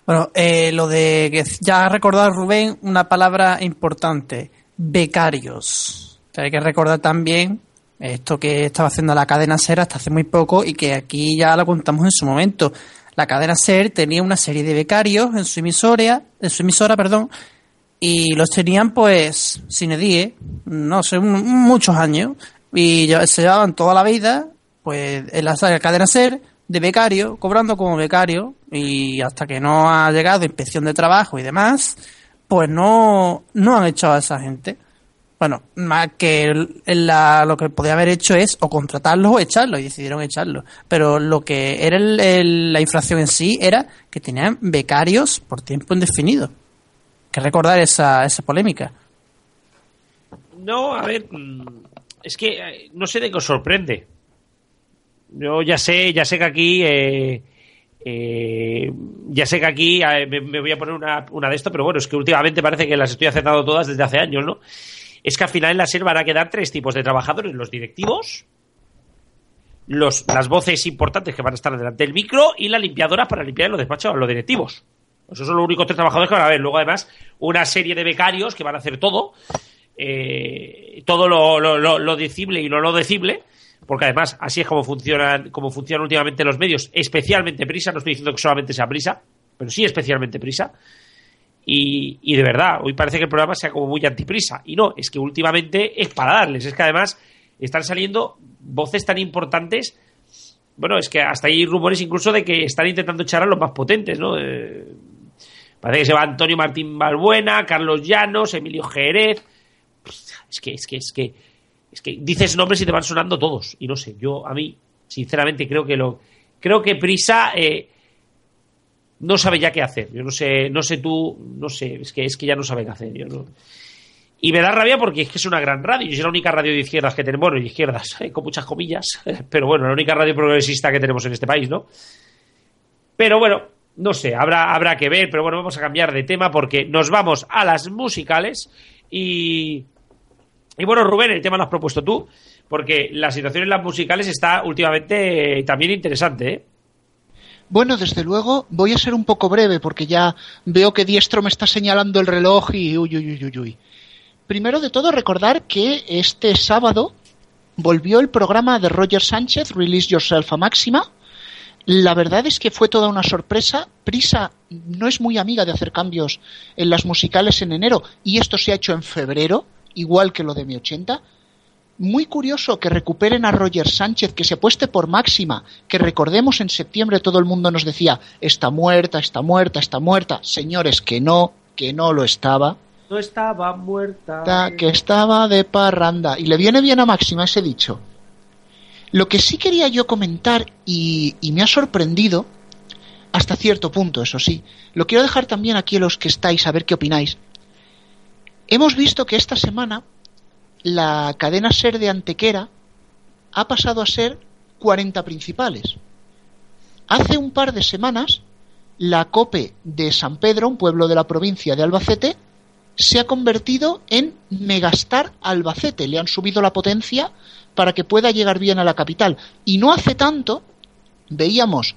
Bueno, eh, lo de que ya ha recordado Rubén una palabra importante, becarios. Hay que recordar también esto que estaba haciendo la cadena SER hasta hace muy poco y que aquí ya lo contamos en su momento. La cadena SER tenía una serie de becarios en su emisora, en su emisora, perdón, y los tenían pues sin edie, no sé, muchos años y se llevaban toda la vida pues en la cadena SER de becario, cobrando como becario, y hasta que no ha llegado inspección de trabajo y demás, pues no, no han echado a esa gente. Bueno, más que la, lo que podía haber hecho es o contratarlos o echarlos, y decidieron echarlos. Pero lo que era el, la infracción en sí era que tenían becarios por tiempo indefinido. Que recordar esa, esa polémica. No, a ver, es que no sé de qué os sorprende. Yo ya sé, ya sé que aquí, eh, eh, ya sé que aquí eh, me, voy a poner una, una, de esto, pero bueno, es que últimamente parece que las estoy aceptando todas desde hace años, ¿no? Es que al final en la SER van a quedar tres tipos de trabajadores, los directivos, los, las voces importantes que van a estar delante del micro y la limpiadora para limpiar los despachos a los directivos. Esos son los únicos tres trabajadores que van a haber. Luego, además, una serie de becarios que van a hacer todo, eh, todo lo, lo, lo, decible y no lo decible porque además así es como funcionan, como funcionan últimamente los medios, especialmente Prisa, no estoy diciendo que solamente sea Prisa, pero sí especialmente Prisa. Y, y, de verdad, hoy parece que el programa sea como muy antiprisa. Y no, es que últimamente es para darles. Es que además están saliendo voces tan importantes. Bueno, es que hasta hay rumores incluso de que están intentando echar a los más potentes, ¿no? Eh, Parece que se va Antonio Martín Balbuena, Carlos Llanos, Emilio Jerez. Es que, es que, es que, es que dices nombres y te van sonando todos. Y no sé, yo a mí, sinceramente, creo que lo, creo que Prisa eh, no sabe ya qué hacer. Yo no sé, no sé tú, no sé, es que es que ya no sabe qué hacer. Y me da rabia porque es que es una gran radio. Es la única radio de izquierdas que tenemos, bueno, de izquierdas, eh, con muchas comillas, pero bueno, la única radio progresista que tenemos en este país, ¿no? Pero bueno, no sé, habrá, habrá que ver, pero bueno, vamos a cambiar de tema porque nos vamos a las musicales y... Y bueno, Rubén, el tema lo has propuesto tú, porque la situación en las musicales está últimamente también interesante, ¿eh? Bueno, desde luego voy a ser un poco breve porque ya veo que Diestro me está señalando el reloj y uy, uy, uy, uy. Primero de todo recordar que este sábado volvió el programa de Roger Sánchez, Release Yourself a Máxima. La verdad es que fue toda una sorpresa. Prisa no es muy amiga de hacer cambios en las musicales en enero y esto se ha hecho en febrero, igual que lo de mi 80 muy curioso que recuperen a Roger Sánchez, que se apueste por Máxima, que recordemos en septiembre todo el mundo nos decía, está muerta, está muerta, está muerta. Señores, que no, que no lo estaba. No estaba muerta. Ta- Que estaba de parranda. Y le viene bien a Máxima ese dicho. Lo que sí quería yo comentar, y, me ha sorprendido, hasta cierto punto, eso sí, lo quiero dejar también aquí a los que estáis a ver qué opináis. Hemos visto que esta semana la cadena ser de Antequera ha pasado a ser 40 principales. Hace un par de semanas, la COPE de San Pedro, un pueblo de la provincia de Albacete, se ha convertido en Megastar Albacete. Le han subido la potencia para que pueda llegar bien a la capital. Y no hace tanto veíamos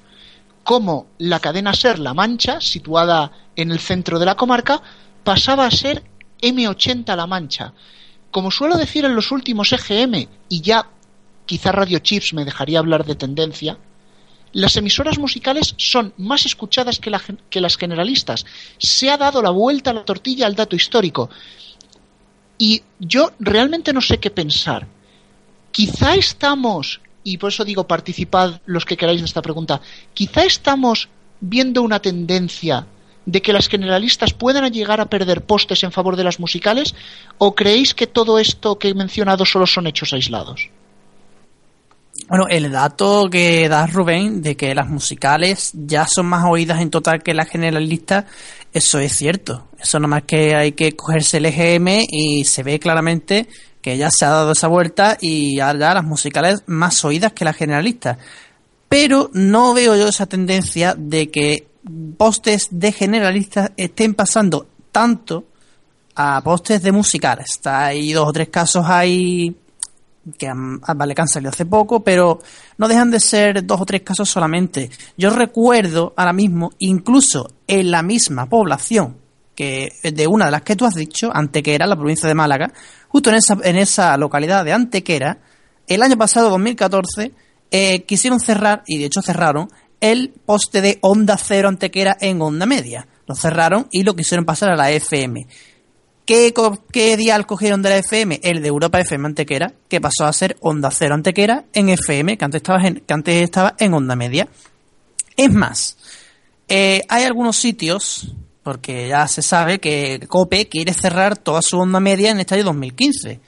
cómo la cadena Ser La Mancha, situada en el centro de la comarca, pasaba a ser M80 La Mancha. Como suelo decir en los últimos EGM, y ya quizá Radio Chips me dejaría hablar de tendencia, las emisoras musicales son más escuchadas que, que las generalistas. Se ha dado la vuelta a la tortilla al dato histórico. Y yo realmente no sé qué pensar. Quizá estamos, y por eso digo participad los que queráis de esta pregunta, quizá estamos viendo una tendencia de que las generalistas puedan llegar a perder postes en favor de las musicales o creéis que todo esto que he mencionado solo son hechos aislados? Bueno, el dato que da Rubén de que las musicales ya son más oídas en total que las generalistas, eso es cierto. Eso nomás que hay que cogerse el EGM y se ve claramente que ya se ha dado esa vuelta y ya las musicales más oídas que las generalistas. Pero no veo yo esa tendencia de que postes de generalistas estén pasando tanto a postes de musicales. Hay dos o tres casos ahí que han, a vale, que han salido hace poco, pero no dejan de ser dos o tres casos solamente. Yo recuerdo ahora mismo, incluso en la misma población que de una de las que tú has dicho, Antequera, la provincia de Málaga, justo en esa, en esa localidad de Antequera, el año pasado, 2014, eh, quisieron cerrar, y de hecho cerraron, el poste de Onda Cero Antequera en Onda Media. Lo cerraron y lo quisieron pasar a la FM. ¿Qué, ¿Qué dial cogieron de la FM? El de Europa FM Antequera, que pasó a ser Onda Cero Antequera en FM, que antes estaba en, que antes estaba en Onda Media. Es más, eh, hay algunos sitios, porque ya se sabe que COPE quiere cerrar toda su onda media en este año 2015,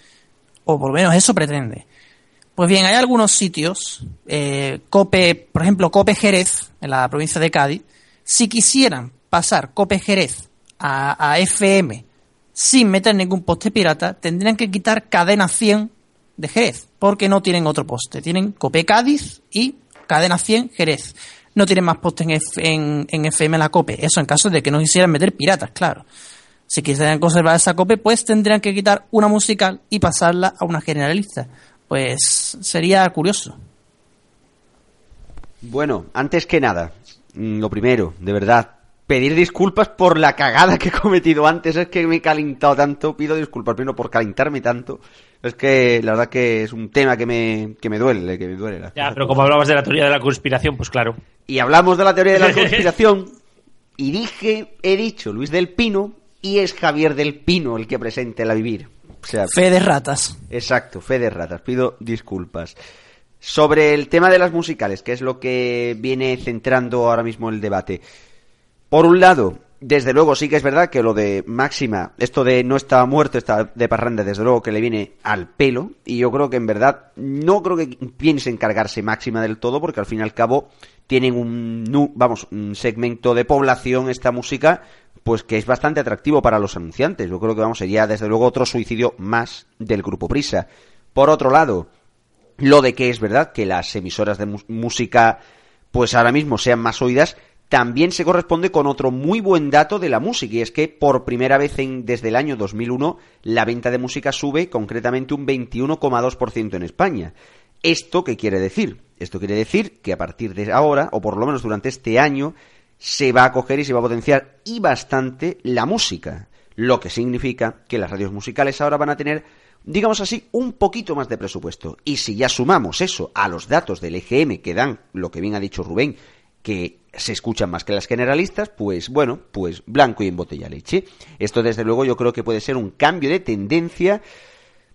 o por lo menos eso pretende. Pues bien, hay algunos sitios, eh, COPE, por ejemplo, COPE Jerez, en la provincia de Cádiz, si quisieran pasar COPE Jerez a, a FM sin meter ningún poste pirata, tendrían que quitar cadena 100 de Jerez, porque no tienen otro poste. Tienen COPE Cádiz y cadena 100 Jerez. No tienen más postes en, F- en, en FM la COPE. Eso en caso de que no quisieran meter piratas, claro. Si quisieran conservar esa COPE, pues tendrían que quitar una musical y pasarla a una generalista. Pues sería curioso. Bueno, antes que nada, mm, lo primero, de verdad, pedir disculpas por la cagada que he cometido antes. Es que me he calentado tanto, pido disculpas primero por calentarme tanto. Es que la verdad que es un tema que me, que me duele, que me duele. Ya, pero como como hablabas de la teoría de la conspiración, pues claro. Y hablamos de la teoría de la conspiración. y dije, he dicho Luis del Pino, y es Javier del Pino el que presente la vivir. O sea, Fe de ratas. Exacto, fe de ratas, pido disculpas. Sobre el tema de las musicales, que es lo que viene centrando ahora mismo el debate. Por un lado, desde luego sí que es verdad que lo de Máxima, esto de no está muerto, está de parranda, desde luego que le viene al pelo. Y yo creo que en verdad no creo que piense encargarse Máxima del todo, porque al fin y al cabo tienen un, vamos, un segmento de población esta música, pues que es bastante atractivo para los anunciantes. Yo creo que vamos sería desde luego otro suicidio más del grupo Prisa. Por otro lado, lo de que es verdad que las emisoras de música pues ahora mismo sean más oídas también se corresponde con otro muy buen dato de la música y es que por primera vez en, desde el año 2001 la venta de música sube concretamente un 21,2% en España. ¿Esto qué quiere decir? Esto quiere decir que a partir de ahora, o por lo menos durante este año, se va a coger y se va a potenciar y bastante la música. Lo que significa que las radios musicales ahora van a tener, digamos así, un poquito más de presupuesto. Y si ya sumamos eso a los datos del EGM que dan, lo que bien ha dicho Rubén, que se escuchan más que las generalistas, pues bueno, pues blanco y en botella leche. Esto desde luego yo creo que puede ser un cambio de tendencia,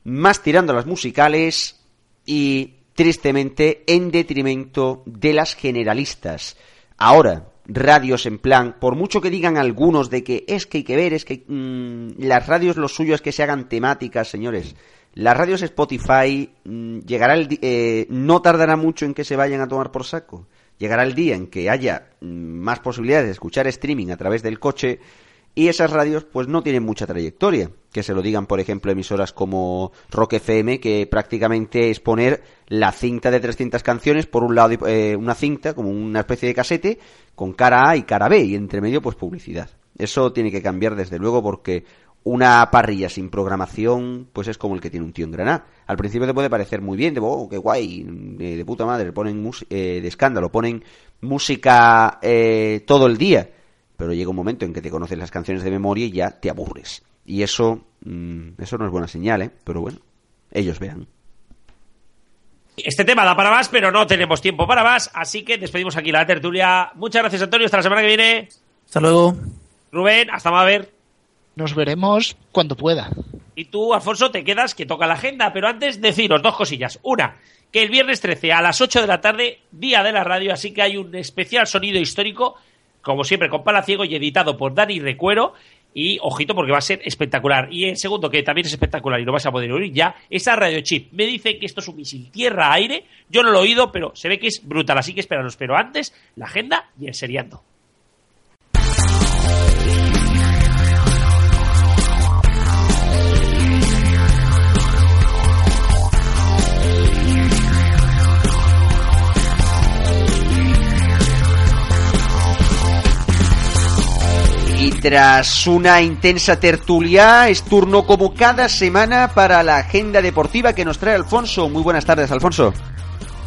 más tirando a las musicales y tristemente en detrimento de las generalistas. Ahora, radios en plan, por mucho que digan algunos de que es que hay que ver, es que mm, las radios lo suyo es que se hagan temáticas, señores. Las radios Spotify mm, llegará el eh, no tardará mucho en que se vayan a tomar por saco. Llegará el día en que haya mm, más posibilidades de escuchar streaming a través del coche y esas radios pues no tienen mucha trayectoria. Que se lo digan, por ejemplo, emisoras como Rock FM, que prácticamente es poner la cinta de 300 canciones por un lado, eh, una cinta como una especie de casete con cara A y cara B y entre medio pues publicidad. Eso tiene que cambiar desde luego porque una parrilla sin programación pues es como el que tiene un tío en Granada. Al principio te puede parecer muy bien, de oh, qué guay, de, de puta madre, ponen eh, de escándalo, ponen música eh, todo el día pero llega un momento en que te conoces las canciones de memoria y ya te aburres. Y eso, mm, eso no es buena señal, ¿eh? Pero bueno, ellos vean. Este tema da para más, pero no tenemos tiempo para más, así que despedimos aquí la tertulia. Muchas gracias, Antonio. Hasta la semana que viene. Hasta luego. Rubén, hasta más ver. Nos veremos cuando pueda. Y tú, Alfonso, te quedas que toca la agenda, pero antes deciros dos cosillas. Una, que el viernes 13 a las 8 de la tarde, día de la radio, así que hay un especial sonido histórico, como siempre con Palaciego y editado por Dani Recuero. Y ojito porque va a ser espectacular. Y en segundo, que también es espectacular y lo vas a poder oír ya, esa radio chip. Me dice que esto es un misil tierra-aire. Yo no lo he oído, pero se ve que es brutal. Así que esperaros. Pero antes, la agenda y el seriando. Tras una intensa tertulia, es turno como cada semana para la agenda deportiva que nos trae Alfonso. Muy buenas tardes, Alfonso.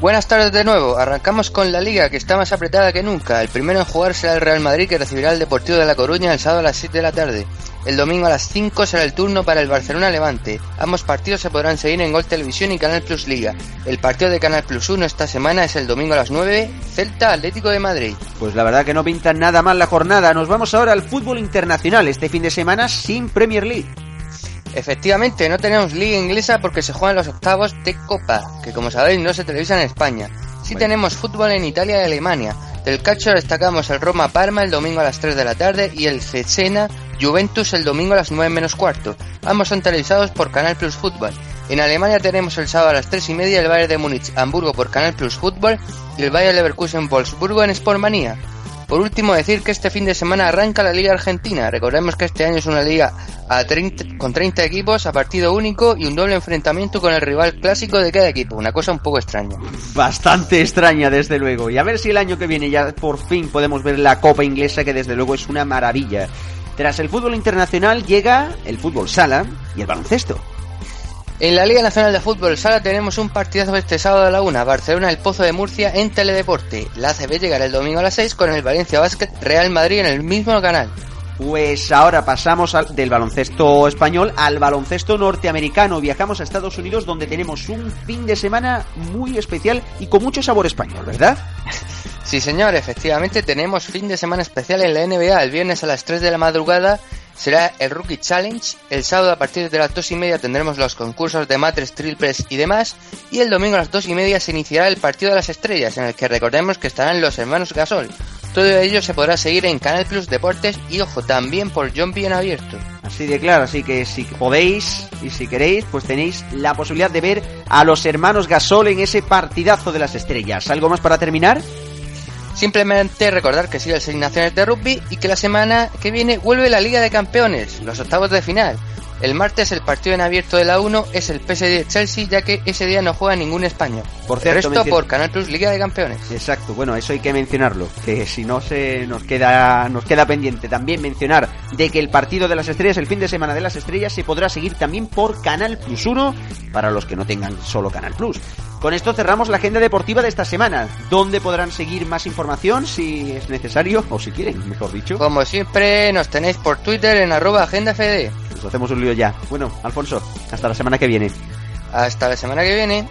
Buenas tardes de nuevo. Arrancamos con la liga que está más apretada que nunca. El primero en jugar será el Real Madrid que recibirá el Deportivo de La Coruña el sábado a las 7 de la tarde. El domingo a las 5 será el turno para el Barcelona Levante. Ambos partidos se podrán seguir en Gol Televisión y Canal Plus Liga. El partido de Canal Plus 1 esta semana es el domingo a las 9, Celta Atlético de Madrid. Pues la verdad que no pinta nada mal la jornada. Nos vamos ahora al fútbol internacional este fin de semana sin Premier League. Efectivamente, no tenemos liga inglesa porque se juegan los octavos de Copa, que como sabéis no se televisa en España. Sí Bueno. tenemos fútbol en Italia y Alemania. Del calcio destacamos el Roma Parma el domingo a las 3 de la tarde y el Cesena Juventus el domingo a las 9 menos cuarto. Ambos son televisados por Canal Plus Fútbol. En Alemania tenemos el sábado a las 3 y media el Bayern de Múnich Hamburgo por Canal Plus Fútbol y el Bayern Leverkusen Wolfsburgo en Sportmanía. Por último, decir que este fin de semana arranca la Liga Argentina. Recordemos que este año es una liga a 30 con 30 equipos a partido único y un doble enfrentamiento con el rival clásico de cada equipo. Una cosa un poco extraña. Bastante extraña, desde luego. Y a ver si el año que viene ya por fin podemos ver la Copa Inglesa, que desde luego es una maravilla. Tras el fútbol internacional llega el fútbol sala y el baloncesto. En la Liga Nacional de Fútbol Sala tenemos un partidazo este sábado a la una. Barcelona El Pozo de Murcia en Teledeporte. La ACB llegará el domingo a las 6 con el Valencia Basket Real Madrid en el mismo canal. Pues ahora pasamos al- del baloncesto español al baloncesto norteamericano. Viajamos a Estados Unidos donde tenemos un fin de semana muy especial y con mucho sabor español, ¿verdad? Sí, señor, efectivamente tenemos fin de semana especial en la NBA. El viernes a las 3 de la madrugada será el Rookie Challenge. El sábado a partir de las 2 y media tendremos los concursos de matres, triples y demás. Y el domingo a las 2 y media se iniciará el partido de las estrellas, en el que recordemos que estarán los hermanos Gasol. Todo ello se podrá seguir en Canal Plus Deportes y ojo, también por John en abierto. Así de claro, así que si podéis y si queréis, pues tenéis la posibilidad de ver a los hermanos Gasol en ese partidazo de las estrellas. ¿Algo más para terminar? Simplemente recordar que sigue las asignaciones de rugby y que la semana que viene vuelve la Liga de Campeones, los octavos de final. El martes el partido en abierto de la 1 es el PSG Chelsea, ya que ese día no juega ningún español. Por cierto, por Canal Plus Liga de Campeones. Exacto, bueno, eso hay que mencionarlo, que si no se nos queda nos queda pendiente también mencionar de que el partido de las estrellas, el fin de semana de las estrellas se podrá seguir también por Canal Plus 1 para los que no tengan solo Canal Plus. Con esto cerramos la agenda deportiva de esta semana. ¿Dónde podrán seguir más información si es necesario o si quieren, mejor dicho? Como siempre, nos tenéis por Twitter en arroba agendafd. Nos hacemos un lío ya. Bueno, Alfonso, hasta la semana que viene. Hasta la semana que viene.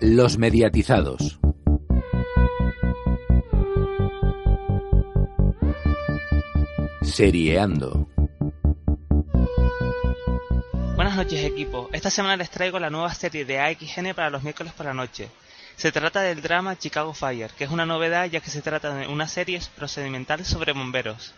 Los mediatizados. Serieando. Buenas noches equipo, esta semana les traigo la nueva serie de AXN para los miércoles por la noche. Se trata del drama Chicago Fire, que es una novedad ya que se trata de una serie procedimental sobre bomberos.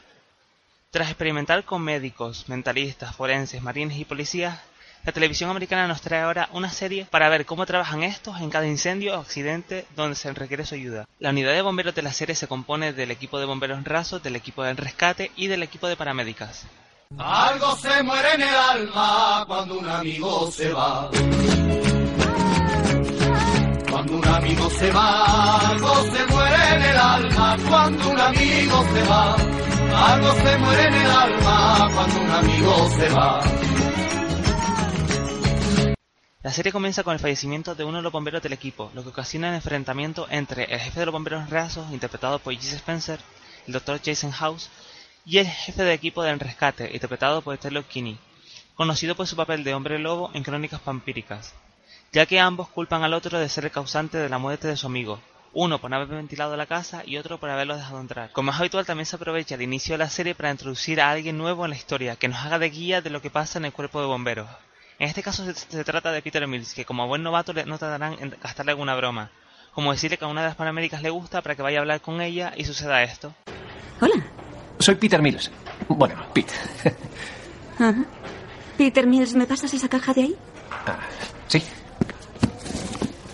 Tras experimentar con médicos, mentalistas, forenses, marines y policías, la televisión americana nos trae ahora una serie para ver cómo trabajan estos en cada incendio o accidente donde se requiere su ayuda. La unidad de bomberos de la serie se compone del equipo de bomberos rasos, del equipo de rescate y del equipo de paramédicas. Cuando un amigo se va, algo se muere en el alma cuando un amigo se va. Algo se muere en el alma cuando un amigo se va. La serie comienza con el fallecimiento de uno de los bomberos del equipo, lo que ocasiona el enfrentamiento entre el jefe de los bomberos rasos, interpretado por Jesse Spencer, el doctor Jason House, y el jefe de equipo del rescate, interpretado por Taylor Kinney, conocido por su papel de hombre lobo en Crónicas Vampíricas, ya que ambos culpan al otro de ser el causante de la muerte de su amigo, uno por no haber ventilado la casa y otro por haberlo dejado entrar. Como es habitual, también se aprovecha el inicio de la serie para introducir a alguien nuevo en la historia, que nos haga de guía de lo que pasa en el cuerpo de bomberos. En este caso se, se trata de Peter Mills, que como buen novato no tardarán en gastarle alguna broma, como decirle que a una de las Panaméricas le gusta para que vaya a hablar con ella y suceda esto. Hola. Soy Peter Mills. Bueno, Pete. Ajá. Peter Mills, ¿me pasas esa caja de ahí? Ah, sí,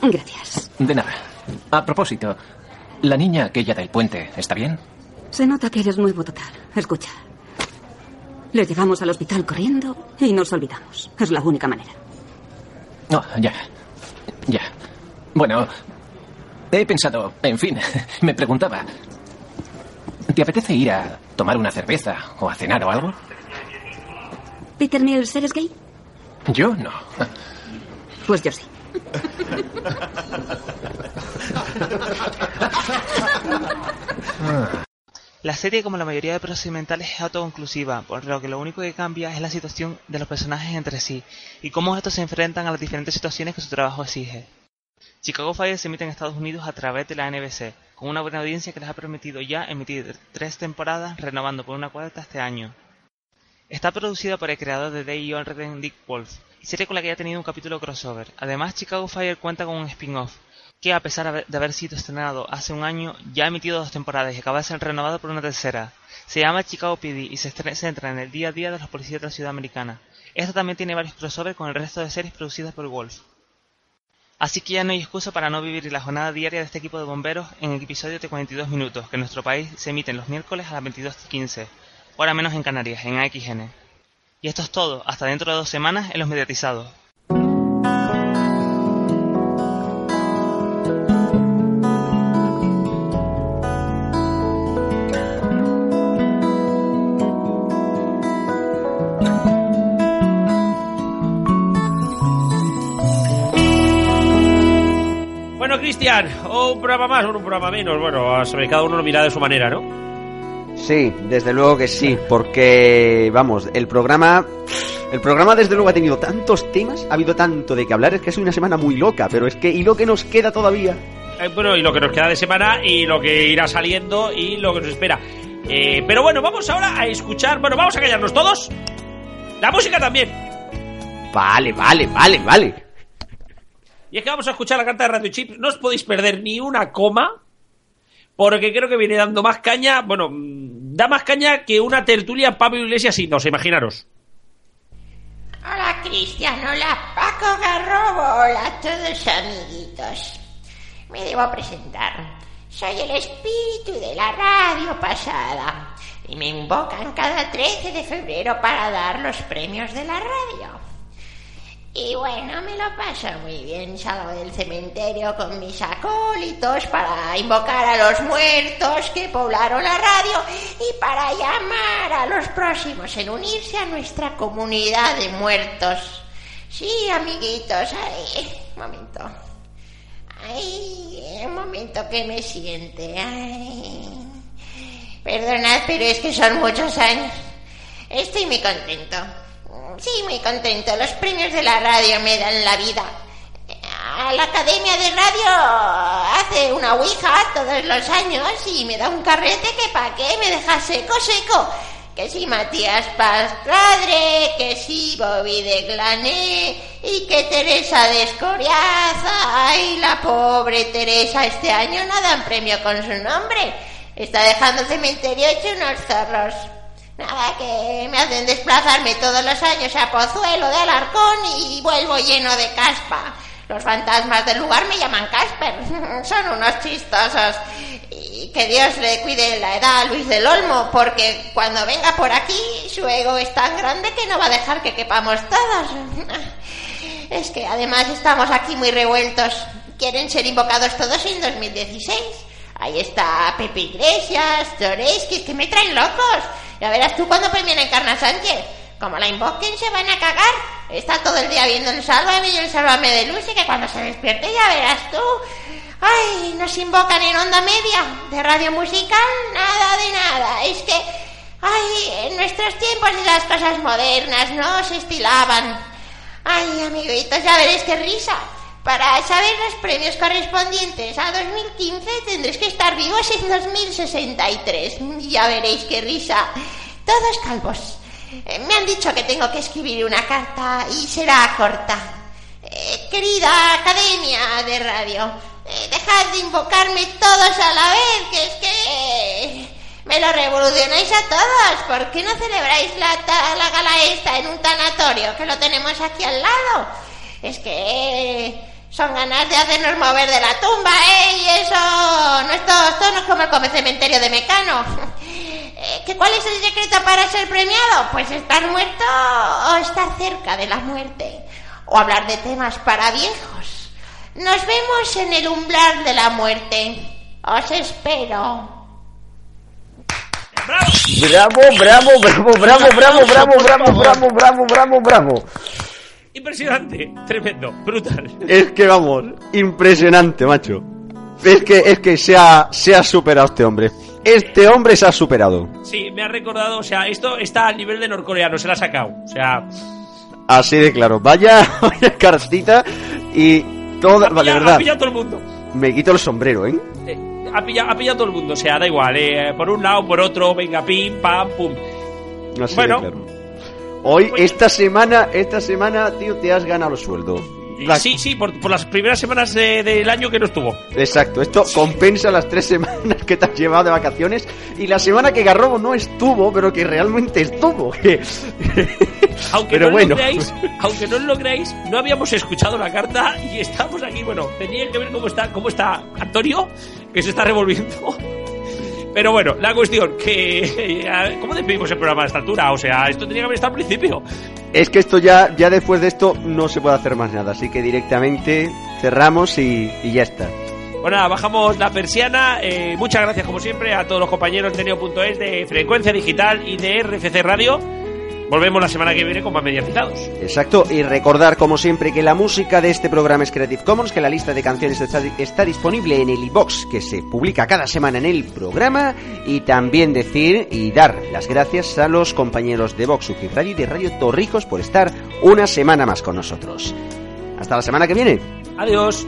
Gracias. de nada. A propósito, la niña aquella del puente, ¿está bien? Se nota que eres nuevo total. Escucha. Le llevamos al hospital corriendo y nos olvidamos. Es la única manera. No, ya. Ya. Bueno, he pensado, en fin, me preguntaba. ¿Te apetece ir a tomar una cerveza o a cenar o algo? Peter Mills, ¿eres gay? Yo no. Pues yo sí. La serie, como la mayoría de procedimentales, es autoconclusiva, por lo que lo único que cambia es la situación de los personajes entre sí y cómo estos se enfrentan a las diferentes situaciones que su trabajo exige. Chicago Fire se emite en Estados Unidos a través de la NBC, con una buena audiencia que les ha permitido ya emitir tres temporadas, renovando por una cuarta este año. Está producida por el creador de Day Orden Dick Wolf, serie con la que ya ha tenido un capítulo crossover. Además, Chicago Fire cuenta con un spin-off, que a pesar de haber sido estrenado hace un año, ya ha emitido dos temporadas y acaba de ser renovado por una tercera. Se llama Chicago PD y se centra en el día a día de los policías de la ciudad americana. Esta también tiene varios crossovers con el resto de series producidas por Wolf. Así que ya no hay excusa para no vivir la jornada diaria de este equipo de bomberos en episodios de 42 minutos, que en nuestro país se emiten los miércoles a las 22.15, hora menos en Canarias, en AXN. Y esto es todo, hasta dentro de dos semanas en los mediatizados. Bueno, Cristian, un programa más o un programa menos. Bueno, saber, cada uno lo mira de su manera, ¿no? Sí, desde luego que sí, porque vamos, el programa el programa desde luego ha tenido tantos temas, ha habido tanto de que hablar, es que es una semana muy loca, pero es que y lo que nos queda todavía. Eh, bueno, y lo que nos queda de semana y lo que irá saliendo y lo que nos espera. Eh, pero bueno, vamos ahora a escuchar. Bueno, vamos a callarnos todos. La música también. Vale, vale, vale, vale. Y es que vamos a escuchar la carta de Radio Chip. No os podéis perder ni una coma, porque creo que viene dando más caña. Bueno, da más caña que una tertulia Pablo Iglesias y nos imaginaros. Hola Cristian, hola Paco Garrobo, hola a todos amiguitos. Me debo presentar. Soy el espíritu de la radio pasada y me invocan cada 13 de febrero para dar los premios de la radio. Y bueno, me lo paso muy bien. Salgo del cementerio con mis acólitos para invocar a los muertos que poblaron la radio y para llamar a los próximos en unirse a nuestra comunidad de muertos. Sí, amiguitos, ay, un momento. Ay, un momento que me siente. Ay. Perdonad, pero es que son muchos años. Estoy muy contento. Sí, muy contento. Los premios de la radio me dan la vida. A la Academia de Radio hace una ouija todos los años y me da un carrete que pa' qué me deja seco, seco. Que si Matías Pastrade, que si Bobby de Glané y que Teresa de Escoriaza. Ay, la pobre Teresa, este año no dan premio con su nombre. Está dejando cementerio hecho unos zorros. Nada, que me hacen desplazarme todos los años a Pozuelo de Alarcón y vuelvo lleno de caspa. Los fantasmas del lugar me llaman Casper. Son unos chistosos. Y que Dios le cuide la edad a Luis del Olmo, porque cuando venga por aquí su ego es tan grande que no va a dejar que quepamos todos. Es que además estamos aquí muy revueltos. Quieren ser invocados todos en 2016. Ahí está Pepe Iglesias, Toreski, que me traen locos. Ya verás tú cuando premien a Encarna Sánchez. Como la invoquen se van a cagar. Está todo el día viendo el Sálvame y el Sálvame de Lucy que cuando se despierte ya verás tú. Ay, nos invocan en onda media de radio musical, nada de nada. Es que, ay, en nuestros tiempos y las cosas modernas no se estilaban. Ay, amiguitos, ya veréis qué risa. Para saber los premios correspondientes a 2015 tendréis que estar vivos en 2063. Ya veréis qué risa. Todos calvos. Eh, me han dicho que tengo que escribir una carta y será corta. Eh, querida Academia de Radio, eh, dejad de invocarme todos a la vez, que es que me lo revolucionáis a todos. ¿Por qué no celebráis la, la gala esta en un tanatorio que lo tenemos aquí al lado? Es que son ganas de hacernos mover de la tumba, ¿eh? Y eso no es todo, esto no es como el come- cementerio de Mecano. Eh, ¿que ¿Cuál es el secreto para ser premiado? Pues estar muerto o estar cerca de la muerte. O hablar de temas para viejos. Nos vemos en el umbral de la muerte. Os espero. Bravo, bravo, bravo, bravo, bravo, bravo, bravo, bravo, bravo, bravo, bravo. Impresionante, tremendo, brutal. Es que vamos, impresionante, macho. Es que, es que se ha, se ha superado este hombre. Este hombre se ha superado. Sí, me ha recordado, o sea, esto está al nivel de norcoreano, se la ha sacado. O sea, Así de claro. Vaya, vaya cartita y toda, de ya ha verdad, pillado todo el mundo. me quito el sombrero, ¿eh? Eh, ha, pillado, ha pillado todo el mundo, o sea, da igual, eh, por un lado, por otro, venga, pim, pam, pum. Así Bueno. de claro. Hoy, esta semana, esta semana, tío, te has ganado el sueldo. La- Sí, sí, por, por las primeras semanas de- del año que no estuvo. Exacto, esto compensa las tres semanas que te has llevado de vacaciones y la semana que Garrobo no estuvo, pero que realmente estuvo. que- Aunque Pero no bueno. lo creáis, aunque no lo creáis, no habíamos escuchado la carta y estamos aquí, bueno, tenía que ver cómo está, cómo está Antonio, que se está revolviendo. Pero bueno, la cuestión, que ¿cómo despedimos el programa a esta altura? O sea, esto tenía que haber estado al principio. Es que esto ya, ya después de esto no se puede hacer más nada, así que directamente cerramos y, y ya está. Bueno, nada, bajamos la persiana. Eh, muchas gracias, como siempre, a todos los compañeros de Neo.es, de Frecuencia Digital y de RFC Radio. Volvemos la semana que viene con más mediatizados. Exacto, y recordar como siempre que la música de este programa es Creative Commons, que la lista de canciones está, disponible en el iBox que se publica cada semana en el programa, y también decir y dar las gracias a los compañeros de Vox Uki Radio y de Radio Torricos por estar una semana más con nosotros. Hasta la semana que viene. Adiós.